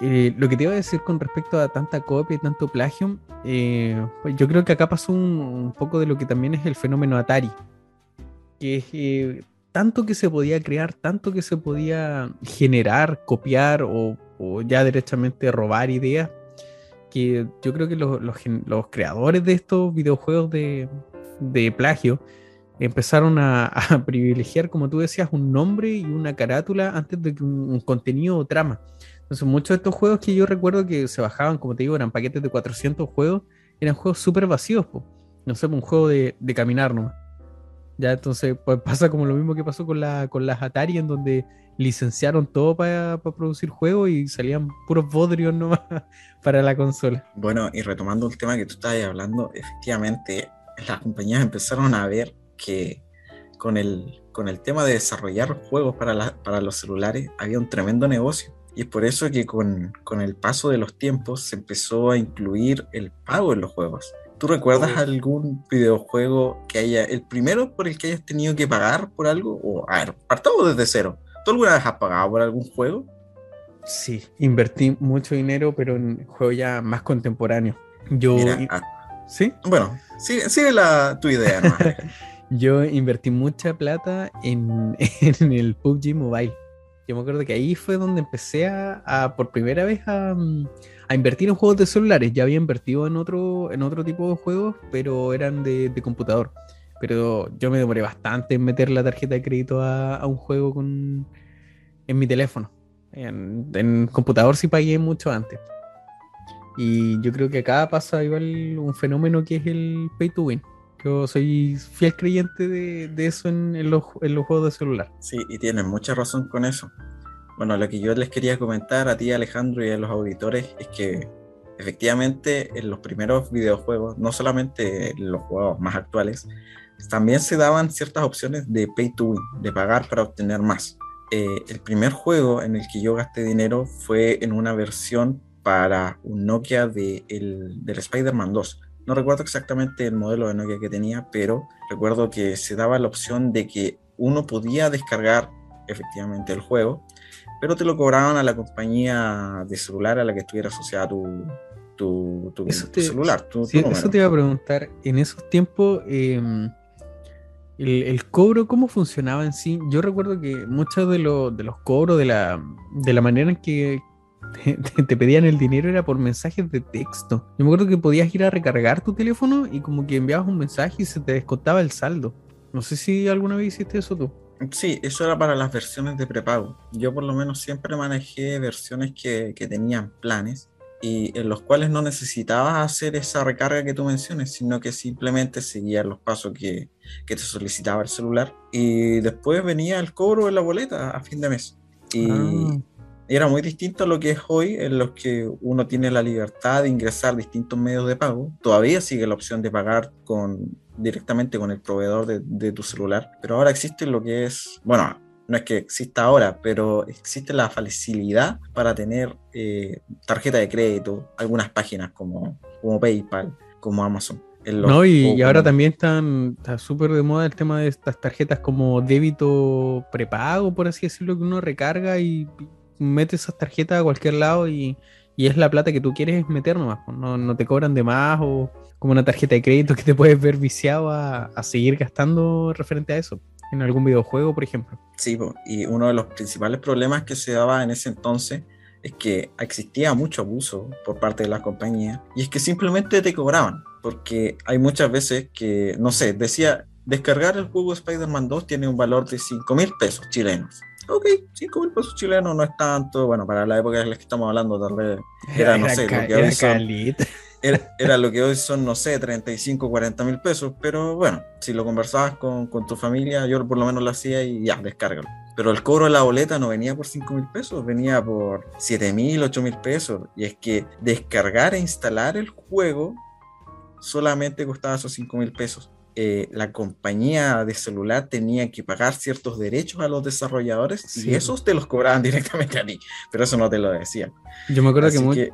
[SPEAKER 1] Eh, lo que te iba a decir con respecto a tanta copia y tanto plagio, eh, pues yo creo que acá pasó un, poco de lo que también es el fenómeno Atari, que es eh, tanto que se podía crear, tanto que se podía generar, copiar o, ya directamente robar ideas, que yo creo que los, los, creadores de estos videojuegos de, de plagio empezaron (laughs) a, privilegiar, como tú decías, un nombre y una carátula antes de que un, contenido o trama. Entonces, muchos de estos juegos que yo recuerdo que se bajaban, como te digo, eran paquetes de 400 juegos, eran juegos súper vacíos, no sé, un juego de, caminar nomás. Ya, entonces, pues (laughs) pasa como lo mismo que pasó con, la, con las Atari, en donde licenciaron todo para producir juegos y salían puros bodrios nomás (laughs) para la consola.
[SPEAKER 2] Bueno, y retomando el tema que tú estabas hablando, efectivamente, las compañías empezaron a ver que con el, con el tema de desarrollar juegos para, para los celulares había un tremendo negocio. Y es por eso que con, con, el paso de los tiempos se empezó a incluir el pago en los juegos. ¿Tú recuerdas algún videojuego que haya, el primero por el que hayas tenido que pagar por algo? O, a ver, partamos desde cero. ¿Tú alguna vez has pagado por algún juego?
[SPEAKER 1] Sí, invertí mucho dinero, pero en juegos ya más contemporáneos. Yo. Ah, ¿Sí?
[SPEAKER 2] Bueno, sigue, sigue la, tu idea, ¿no? (laughs)
[SPEAKER 1] Yo invertí mucha plata en, (laughs) el PUBG Mobile. Yo me acuerdo que ahí fue donde empecé a, por primera vez a, invertir en juegos de celulares. Ya había invertido en otro, en otro tipo de juegos, pero eran de, computador. Pero yo me demoré bastante en meter la tarjeta de crédito a, a un juego con, en mi teléfono. En, en, computador sí pagué mucho antes. Y yo creo que acá pasa igual un fenómeno que es el pay to win. Yo soy fiel creyente de, eso en, los, juegos de celular.
[SPEAKER 2] Sí, y tienes mucha razón con eso. Bueno, lo que yo les quería comentar a ti, Alejandro, y a los auditores es que efectivamente en los primeros videojuegos, no solamente en los juegos más actuales, también se daban ciertas opciones de pay to win, de pagar para obtener más. Eh, el primer juego en el que yo gasté dinero fue en una versión para un Nokia de el, del Spider-Man 2. No recuerdo exactamente el modelo de Nokia que tenía, pero recuerdo que se daba la opción de que uno podía descargar efectivamente el juego, pero te lo cobraban a la compañía de celular a la que estuviera asociada tu, tu, tu, celular.
[SPEAKER 1] eso te iba a preguntar. En esos tiempos, em, el, cobro, ¿cómo funcionaba en sí? Yo recuerdo que muchos de, de los cobros, de la, de la manera en que, te, pedían el dinero era por mensajes de texto. Yo me acuerdo que podías ir a recargar tu teléfono y como que enviabas un mensaje y se te descontaba el saldo. No sé si alguna vez hiciste eso tú.
[SPEAKER 2] Sí, eso era para las versiones de prepago. Yo por lo menos siempre manejé versiones que, que tenían planes y en los cuales no necesitabas hacer esa recarga que tú mencionas, sino que simplemente seguías los pasos que, que, te solicitaba el celular y después venía el cobro de la boleta a fin de mes. Y ah. Era muy distinto a lo que es hoy, en los que uno tiene la libertad de ingresar distintos medios de pago. Todavía sigue la opción de pagar con directamente con el proveedor de, de tu celular, pero ahora existe lo que es, bueno, no es que exista ahora, pero existe la facilidad para tener eh, tarjeta de crédito, algunas páginas como, como PayPal, como Amazon.
[SPEAKER 1] No, y, ahora también están, está súper de moda el tema de estas tarjetas como débito prepago, por así decirlo, que uno recarga y mete esas tarjetas a cualquier lado y, y es la plata que tú quieres meter nomás, no, no, te cobran de más o como una tarjeta de crédito que te puedes ver viciado a, a seguir gastando referente a eso en algún videojuego, por ejemplo.
[SPEAKER 2] Sí, y uno de los principales problemas que se daba en ese entonces es que existía mucho abuso por parte de la compañía y es que simplemente te cobraban, porque hay muchas veces que, no sé, decía, descargar el juego Spider-Man 2 tiene un valor de 5 mil pesos chilenos. Ok, 5 mil pesos chilenos no es tanto, bueno, para la época en la que estamos hablando, tal vez (laughs) era, no sé, lo que hoy (laughs) era, lo que hoy son, no sé, 35, 40 mil pesos, pero bueno, si lo conversabas con, con, tu familia, yo por lo menos lo hacía y ya, descárgalo. Pero el cobro de la boleta no venía por 5 mil pesos, venía por 7 mil, 8 mil pesos. Y es que descargar e instalar el juego solamente costaba esos 5 mil pesos. Eh, la compañía de celular tenía que pagar ciertos derechos a los desarrolladores y esos te los cobraban (laughs) directamente a ti, pero eso no te lo decían.
[SPEAKER 1] Yo me acuerdo que,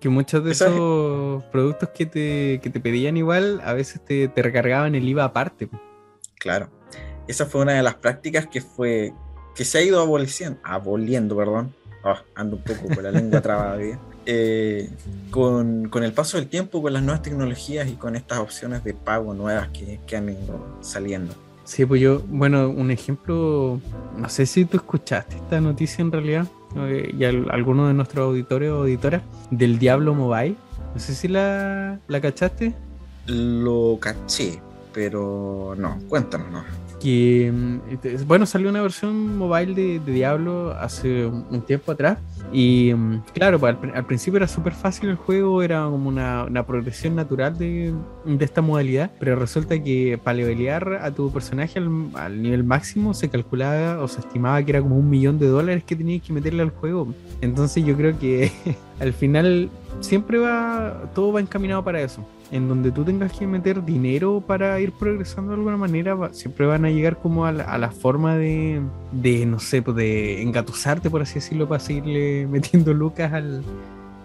[SPEAKER 1] que muchos de esos productos que te, que te, pedían igual, a veces te, te, recargaban el IVA aparte.
[SPEAKER 2] Claro, esa fue una de las prácticas que fue que se ha ido aboliendo, aboliendo, perdón. Oh, ando un poco con la lengua trabada. Eh, con, con, el paso del tiempo, con las nuevas tecnologías y con estas opciones de pago nuevas que, que han ido saliendo.
[SPEAKER 1] Sí, pues yo, bueno, un ejemplo, no sé si tú escuchaste esta noticia en realidad, y alguno de nuestros auditores o auditoras del Diablo Mobile. No sé si la, la cachaste.
[SPEAKER 2] Lo caché, pero no, cuéntanos.
[SPEAKER 1] Que mm, bueno salió una versión mobile de, Diablo hace un tiempo atrás y mm, claro pues, al, principio era súper fácil el juego era como una, progresión natural de, esta modalidad pero resulta que para levelear a tu personaje al, nivel máximo se calculaba o se estimaba que era como un millón de dólares que tenías que meterle al juego. Entonces yo creo que (laughs) al final siempre va todo va encaminado para eso en donde tú tengas que meter dinero para ir progresando de alguna manera, siempre van a llegar como a la, forma de, de, no sé, pues, de engatusarte, por así decirlo, para seguirle (laughs) metiendo lucas al,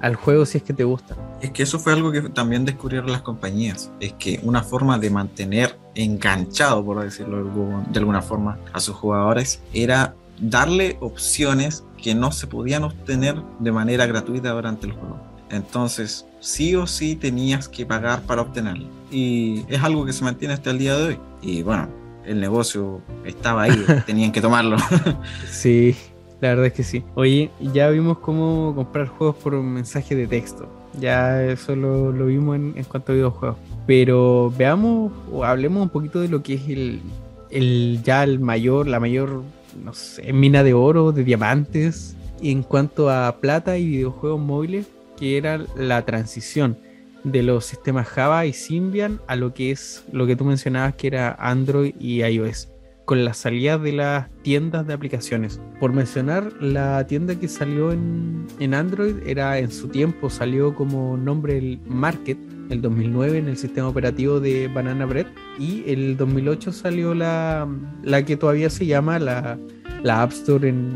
[SPEAKER 1] al juego si es que te gusta.
[SPEAKER 2] Es que eso fue algo que también descubrieron las compañías, es que una forma de mantener enganchado, por decirlo de alguna forma, a sus jugadores era darle opciones que no se podían obtener de manera gratuita durante el juego. Entonces, sí o sí tenías que pagar para obtenerlo. Y es algo que se mantiene hasta el día de hoy. Y bueno, el negocio estaba ahí, (laughs) tenían que tomarlo. (laughs)
[SPEAKER 1] sí, la verdad es que sí. Oye, ya vimos cómo comprar juegos por un mensaje de texto. Ya eso lo, vimos en, cuanto a videojuegos. Pero veamos o hablemos un poquito de lo que es el, el ya el mayor, la mayor, no sé, mina de oro, de diamantes. en cuanto a plata y videojuegos móviles, que era la transición de los sistemas Java y Symbian a lo que es lo que tú mencionabas que era Android y iOS con la salida de las tiendas de aplicaciones. Por mencionar, la tienda que salió en, en Android era en su tiempo, salió como nombre el Market, el 2009 en el sistema operativo de Banana Bread y el 2008 salió la, la que todavía se llama la, la App Store en,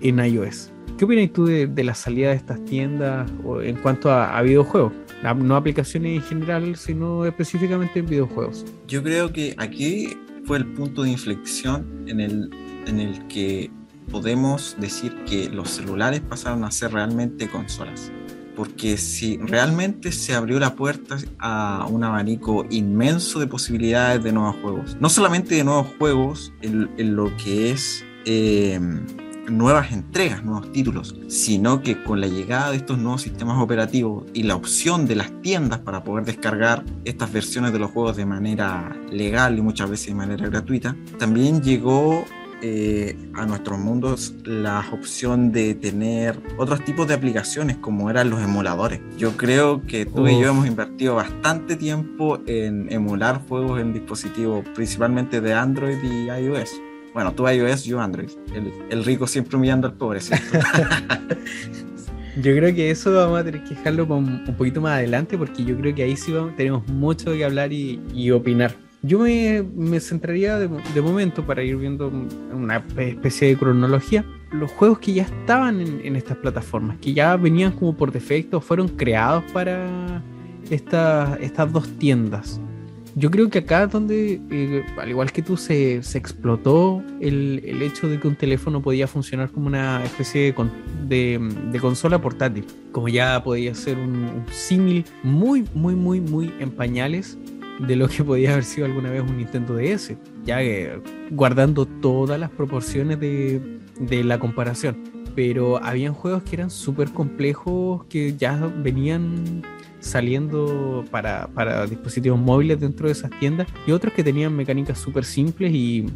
[SPEAKER 1] en iOS. ¿Qué opinas tú de, la salida de estas tiendas en cuanto a, videojuegos? No aplicaciones en general, sino específicamente en videojuegos.
[SPEAKER 2] Yo creo que aquí fue el punto de inflexión en el, en el que podemos decir que los celulares pasaron a ser realmente consolas. Porque si realmente se abrió la puerta a un abanico inmenso de posibilidades de nuevos juegos. No solamente de nuevos juegos en, lo que es eh, nuevas entregas, nuevos títulos, sino que con la llegada de estos nuevos sistemas operativos y la opción de las tiendas para poder descargar estas versiones de los juegos de manera legal y muchas veces de manera gratuita, también llegó eh, a nuestros mundos la opción de tener otros tipos de aplicaciones como eran los emuladores. Yo creo que tú y yo hemos invertido bastante tiempo en emular juegos en dispositivos principalmente de Android y iOS. Bueno, tú iOS, yo Android. El, rico siempre humillando al pobre, (laughs)
[SPEAKER 1] Yo creo que eso vamos a tener que dejarlo un, poquito más adelante porque yo creo que ahí sí tenemos mucho que hablar y, opinar. Yo me, centraría de, momento para ir viendo una especie de cronología los juegos que ya estaban en, estas plataformas, que ya venían como por defecto, fueron creados para estas dos tiendas yo creo que acá donde, eh, al igual que tú, se, explotó el, hecho de que un teléfono podía funcionar como una especie de, consola portátil, como ya podía ser un, símil muy, muy, muy, muy en pañales de lo que podía haber sido alguna vez un Nintendo DS, ya guardando todas las proporciones de, de la comparación. Pero habían juegos que eran súper complejos, que ya venían saliendo para, dispositivos móviles dentro de esas tiendas y otros que tenían mecánicas súper simples y,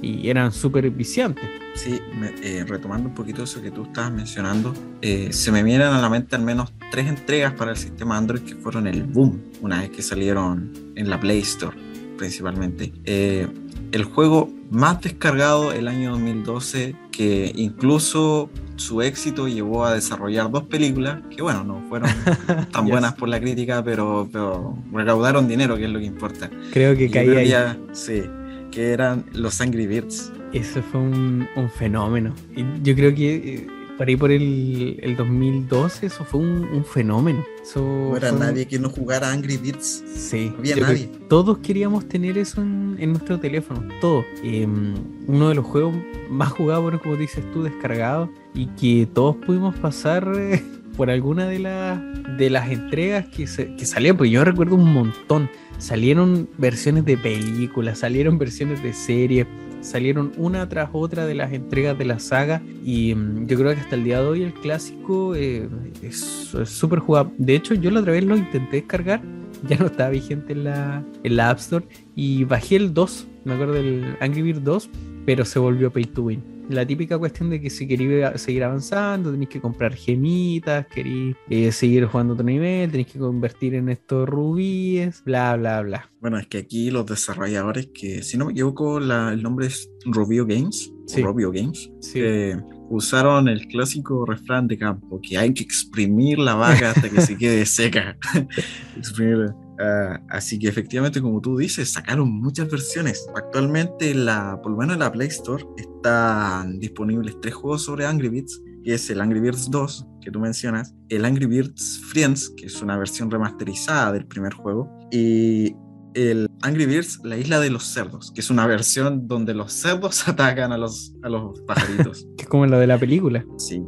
[SPEAKER 1] eran súper viciantes.
[SPEAKER 2] Sí, eh, retomando un poquito eso que tú estabas mencionando, eh, se me vienen a la mente al menos tres entregas para el sistema Android que fueron el boom una vez que salieron en la Play Store principalmente. Eh, el juego más descargado el año 2012 que incluso su éxito llevó a desarrollar dos películas que, bueno, no fueron (laughs) tan buenas por la crítica, pero, pero recaudaron dinero, que es lo que importa.
[SPEAKER 1] Creo que caía
[SPEAKER 2] ahí. Sí, que eran los Angry Birds.
[SPEAKER 1] Eso fue un, un fenómeno. Y yo creo que por ahí por el, el 2012 eso fue un, fenómeno.
[SPEAKER 2] no era nadie que no jugara Angry Birds.
[SPEAKER 1] Sí. No había nadie. Todos queríamos tener eso en, nuestro teléfono. Todos. Em, uno de los juegos más jugados, bueno, como dices tú, descargados. Y que todos pudimos pasar eh, (laughs) por alguna de, las de las entregas que, se, que salían. Pues yo recuerdo un montón. Salieron versiones de películas, salieron versiones de series salieron una tras otra de las entregas de la saga y mm, yo creo que hasta el día de hoy el clásico eh, es súper jugable. De hecho, yo la otra vez lo intenté descargar, (laughs) ya no estaba vigente en la, en la App Store y bajé el 2, me acuerdo del Angry Birds 2, pero se volvió pay to win la típica cuestión de que si queréis seguir avanzando, tenéis que comprar gemitas, queréis eh, seguir jugando otro nivel, tenéis que convertir en estos rubíes, bla, bla, bla.
[SPEAKER 2] Bueno, es que aquí los desarrolladores, que si no me equivoco, el nombre es Rubio Games, Rubio Games, eh, usaron el clásico refrán de campo, que hay que exprimir la vaca hasta que se quede seca. (laughs) Exprimirla. Ah, así que efectivamente, como tú dices, sacaron muchas versiones. Actualmente, la, por lo menos en la Play Store, están disponibles tres juegos sobre Angry Birds, que es el Angry Birds 2, que tú mencionas, el Angry Birds Friends, que es una versión remasterizada del primer juego, y el Angry Birds, la isla de los cerdos, que es una versión donde los cerdos (laughs) atacan a los, a los pajaritos. (laughs)
[SPEAKER 1] que es como la de la película.
[SPEAKER 2] Sí,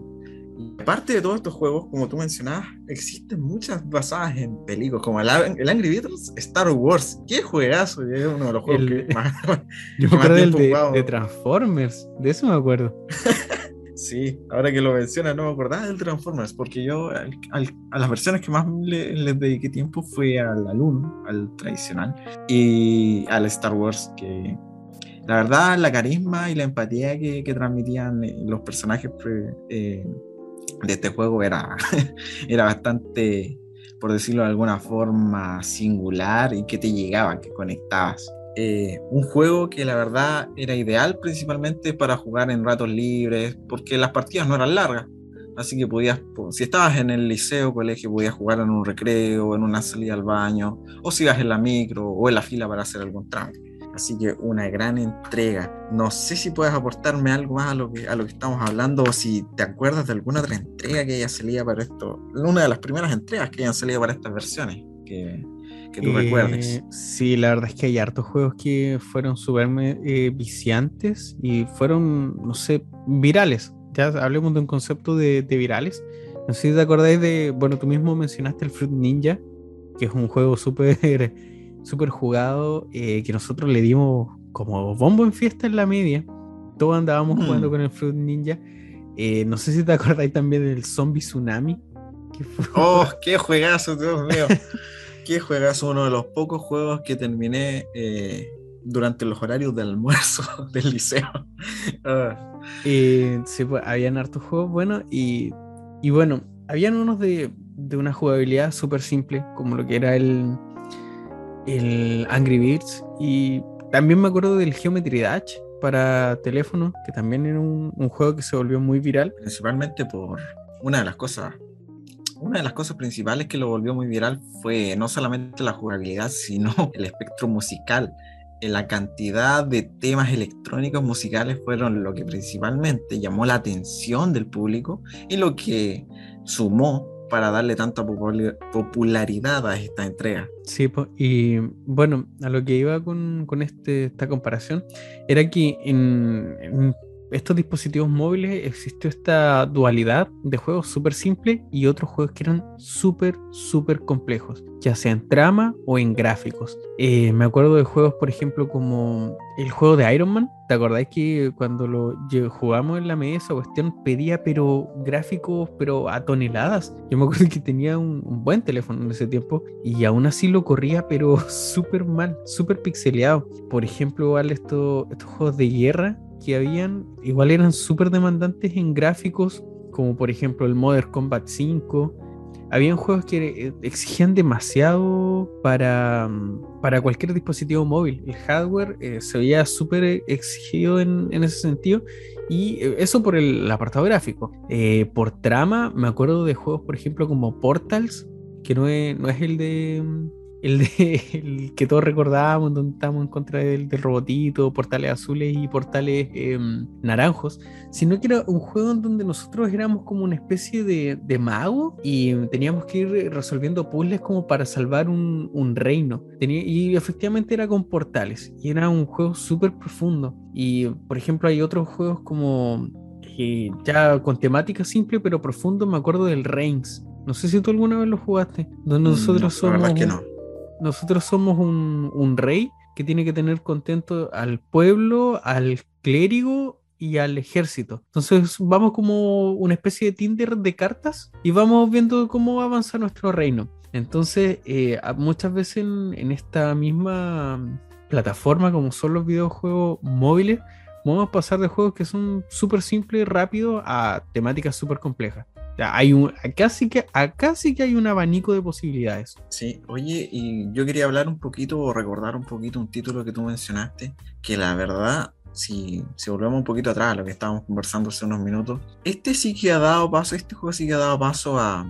[SPEAKER 2] aparte de todos estos juegos, como tú mencionabas, existen muchas basadas en películas, como el, Angry Birds, Star Wars. ¡Qué juegazo! Es uno de los juegos que más. (laughs)
[SPEAKER 1] Yo me acuerdo del de, Transformers, de eso me acuerdo. (laughs)
[SPEAKER 2] sí, ahora que lo mencionas, no me acordaba del Transformers, porque yo a las versiones que más les dediqué tiempo fue al, al 1, al tradicional, y al Star Wars, que la verdad, la carisma y la empatía que, transmitían eh, los personajes pues, eh, de este juego era, (laughs) era bastante, por decirlo de alguna forma, singular y que te llegaba, que conectabas. Eh, un juego que la verdad era ideal principalmente para jugar en ratos libres, porque las partidas no eran largas. Así que podías, si estabas en el liceo, colegio, podías jugar en un recreo, en una salida al baño, o si ibas en la micro o en la fila para hacer algún trámite. Así que una gran entrega. No sé si puedes aportarme algo más a lo que, a lo que estamos hablando o si te acuerdas de alguna otra entrega que haya salido para esto. Una de las primeras entregas que hayan salido para estas versiones. Que, que tú recuerdes. Eh,
[SPEAKER 1] sí, la verdad es que hay hartos juegos que fueron súper eh, viciantes y fueron, no sé, virales. Ya hablemos de un concepto de, de virales. No sé si te acordáis de, bueno, tú mismo mencionaste el Fruit Ninja, que es un juego súper súper jugado eh, que nosotros le dimos como bombo en fiesta en la media. Todos andábamos mm. jugando con el Fruit Ninja. Eh, no sé si te acordáis también del Zombie Tsunami.
[SPEAKER 2] ¡Oh, (laughs) qué juegazo, Dios mío! qué juegazo, uno de los pocos juegos que terminé eh, durante los horarios de almuerzo (laughs) del liceo.
[SPEAKER 1] Ah. sí, pues, habían hartos juegos buenos y, y bueno, habían unos de, de una jugabilidad súper simple, como lo que era el, el Angry Birds. Y también me acuerdo del Geometry Dash para teléfono, que también era un, un, juego que se volvió muy viral.
[SPEAKER 2] Principalmente por una de las cosas. Una de las cosas principales que lo volvió muy viral fue no solamente la jugabilidad, sino (laughs) el espectro musical. La cantidad de temas electrónicos musicales fueron lo que principalmente llamó la atención del público y lo que sumó para darle tanta popularidad a esta entrega.
[SPEAKER 1] Sí, y bueno, a lo que iba con, con este, esta comparación era que en estos dispositivos móviles existió esta dualidad de juegos súper simples y otros juegos que eran súper, súper complejos, ya sea en trama o en gráficos. Eh, me acuerdo de juegos, por ejemplo, como el juego de Iron Man. ¿Te acordáis que cuando lo jugamos en la mesa, cuestión pedía, pero gráficos, pero a toneladas? Yo me acuerdo (laughs) que tenía un, buen teléfono en ese tiempo y aún así lo corría, pero (laughs) súper mal, súper pixeleado. Por ejemplo, estos, estos juegos de guerra que habían, igual eran súper demandantes en gráficos, como por ejemplo el Modern Combat 5. Habían juegos que eh, exigían demasiado para, mm, para cualquier dispositivo móvil. El hardware eh, se veía súper exigido en, en, ese sentido. Y eh, eso por el, apartado gráfico. por trama, me acuerdo de juegos, por ejemplo, como Portals, que no es, no es el de mm, el, de, el que todos recordábamos, donde estábamos en contra del, robotito, portales azules y portales em, naranjos, sino que era un juego en donde nosotros éramos como una especie de, de mago y teníamos que ir resolviendo puzzles como para salvar un, un reino. Tenía, y efectivamente era con portales y era un juego súper profundo. Y por ejemplo hay otros juegos como ya con temática simple pero profundo, me acuerdo del Reigns. No sé si tú alguna vez lo jugaste, donde mm, nosotros somos...
[SPEAKER 2] que no
[SPEAKER 1] nosotros somos un, rey que tiene que tener contento al pueblo, al clérigo y al ejército. Entonces vamos como una especie de Tinder de cartas y vamos viendo cómo avanza nuestro reino. Entonces, eh, muchas veces en, esta misma plataforma, como son los videojuegos móviles, vamos a pasar de juegos que son súper simples y rápidos a temáticas súper complejas hay un, acá, sí que, acá sí que hay un abanico de posibilidades.
[SPEAKER 2] Sí, oye, y yo quería hablar un poquito o recordar un poquito un título que tú mencionaste, que la verdad, si, si volvemos un poquito atrás a lo que estábamos conversando hace unos minutos, este sí que ha dado paso, este juego sí que ha dado paso a,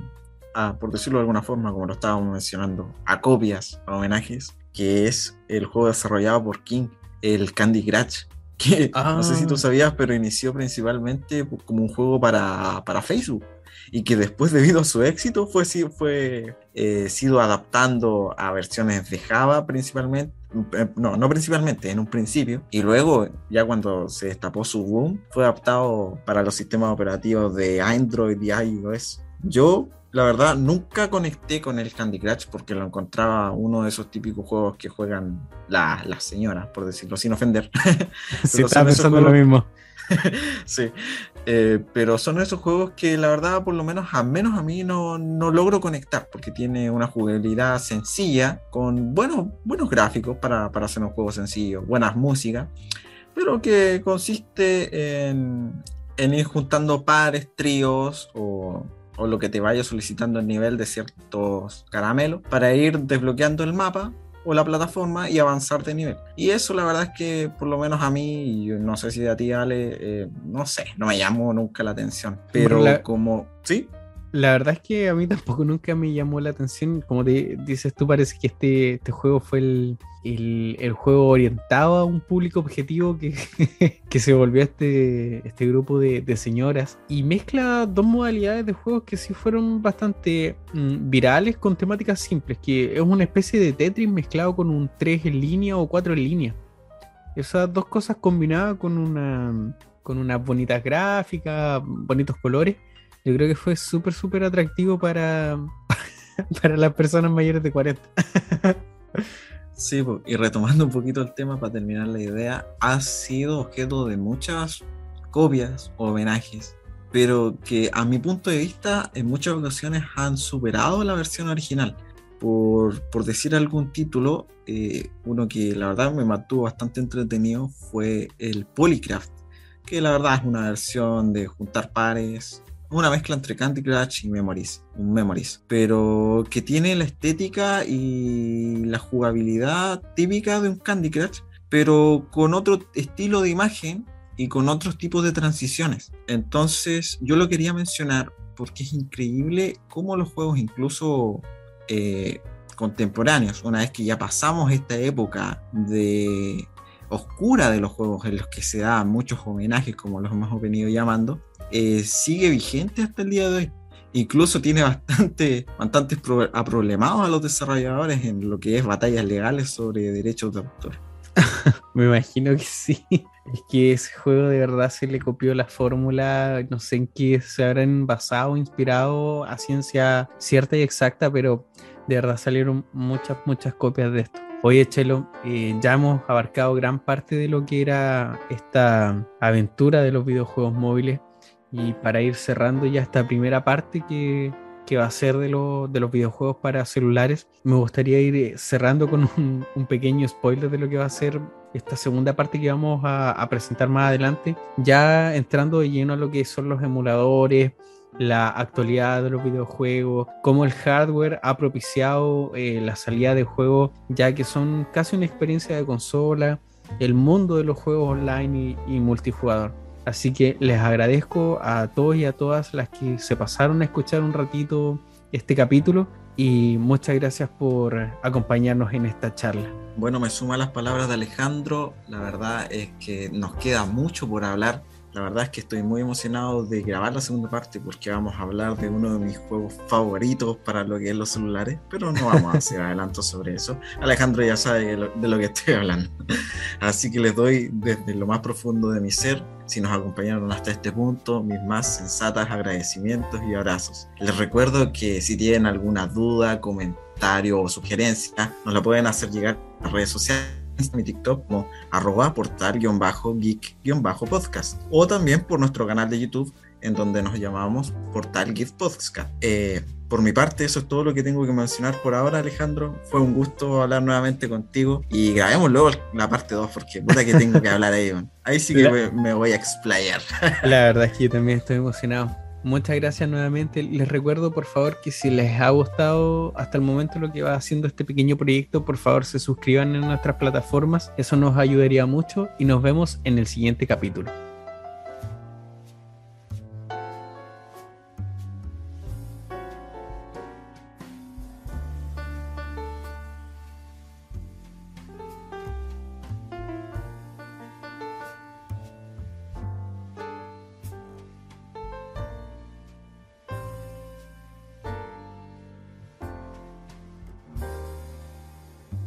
[SPEAKER 2] a por decirlo de alguna forma, como lo estábamos mencionando, a copias, a homenajes, que es el juego desarrollado por King, el Candy Crush que no sé si tú ah. sabías, pero inició principalmente como un juego para, para Facebook y que después debido a su éxito fue, fue eh, sido adaptando a versiones de Java principalmente, eh, no, no principalmente, en un principio, y luego ya cuando se destapó su boom, fue adaptado para los sistemas operativos de Android y iOS. Yo la verdad, nunca conecté con el Candy Crush porque lo encontraba uno de esos típicos juegos que juegan las señoras, por decirlo, sin ofender. (laughs)
[SPEAKER 1] sí, estaba pensando lo mismo. (laughs)
[SPEAKER 2] sí, eh, pero son esos juegos que la verdad, por lo menos, a menos a mí no, no logro conectar porque tiene una jugabilidad sencilla, con buenos, buenos gráficos para, para hacer un juego sencillo, buenas músicas, pero que consiste en, ir juntando pares, tríos o lo que te vaya solicitando el nivel de ciertos caramelos para ir desbloqueando el mapa o la plataforma y avanzar de nivel. Y eso la verdad es que por lo menos a mí, y no sé si a ti Ale, eh, no sé, no me llamó nunca la atención. Pero como, ¿sí?
[SPEAKER 1] La verdad es que a mí tampoco nunca me llamó la atención. Como te dices tú, parece que este, este juego fue el, el, juego orientado a un público objetivo que, (laughs) que se volvió este, este grupo de, de, señoras. Y mezcla dos modalidades de juegos que sí fueron bastante mm, virales con temáticas simples, que es una especie de Tetris mezclado con un 3 en línea o 4 en línea. Esas dos cosas combinadas con una con unas bonitas gráficas, bonitos colores yo creo que fue súper, súper atractivo para, (laughs) para las personas mayores de 40.
[SPEAKER 2] Sí, y retomando un poquito el tema para terminar la idea, ha sido objeto de muchas copias o homenajes, pero que a mi punto de vista en muchas ocasiones han superado la versión original. por, por decir algún título, eh, uno que la verdad me mantuvo bastante entretenido fue el Polycraft, que la verdad es una versión de juntar pares, una mezcla entre Candy Crush y Memories, Memories, pero que tiene la estética y la jugabilidad típica de un Candy Crush, pero con otro estilo de imagen y con otros tipos de transiciones. Entonces yo lo quería mencionar porque es increíble cómo los juegos incluso eh, contemporáneos, una vez que ya pasamos esta época de oscura de los juegos en los que se dan muchos homenajes, como los hemos venido llamando, eh, sigue vigente hasta el día de hoy. Incluso tiene bastante, bastantes problemados a los desarrolladores en lo que es batallas legales sobre derechos de autor. (laughs)
[SPEAKER 1] Me imagino que sí. Es que ese juego de verdad se le copió la fórmula, no sé en qué se habrán basado, inspirado a ciencia cierta y exacta, pero de verdad salieron muchas, muchas copias de esto. Oye, Chelo, eh, ya hemos abarcado gran parte de lo que era esta aventura de los videojuegos móviles y para ir cerrando ya esta primera parte que, que va a ser de, de, los videojuegos para celulares, me gustaría ir eh, cerrando con un, un, pequeño spoiler de lo que va a ser esta segunda parte que vamos a, a presentar más adelante, ya entrando de lleno a lo que son los emuladores, la actualidad de los videojuegos, cómo el hardware ha propiciado eh, la salida de juegos, ya que son casi una experiencia de consola, el mundo de los juegos online y, y, multijugador. Así que les agradezco a todos y a todas las que se pasaron a escuchar un ratito este capítulo y muchas gracias por acompañarnos en esta charla.
[SPEAKER 2] Bueno, me suma las palabras de Alejandro, la verdad es que nos queda mucho por hablar la verdad es que estoy muy emocionado de grabar la segunda parte porque vamos a hablar de uno de mis juegos favoritos para lo que es los celulares, pero no vamos a hacer (laughs) adelanto sobre eso. Alejandro ya sabe de lo que estoy hablando. (laughs) Así que les doy desde lo más profundo de mi ser, si nos acompañaron hasta este punto, mis más sensatas agradecimientos y abrazos. Les recuerdo que si tienen alguna duda, comentario o sugerencia, nos la pueden hacer llegar a las redes sociales mi TikTok como arroba portal-geek-podcast o también por nuestro canal de YouTube en donde nos llamamos Portal Geek Podcast. Eh, por mi parte, eso es todo lo que tengo que mencionar por ahora, Alejandro. Fue un gusto hablar nuevamente contigo y grabemos luego la parte 2 porque puta que tengo que hablar ahí. Ahí sí que me voy a explayar.
[SPEAKER 1] La verdad es que yo también estoy emocionado. Muchas gracias nuevamente. Les recuerdo por favor que si les ha gustado hasta el momento lo que va haciendo este pequeño proyecto, por favor se suscriban en nuestras plataformas. Eso nos ayudaría mucho y nos vemos en el siguiente capítulo.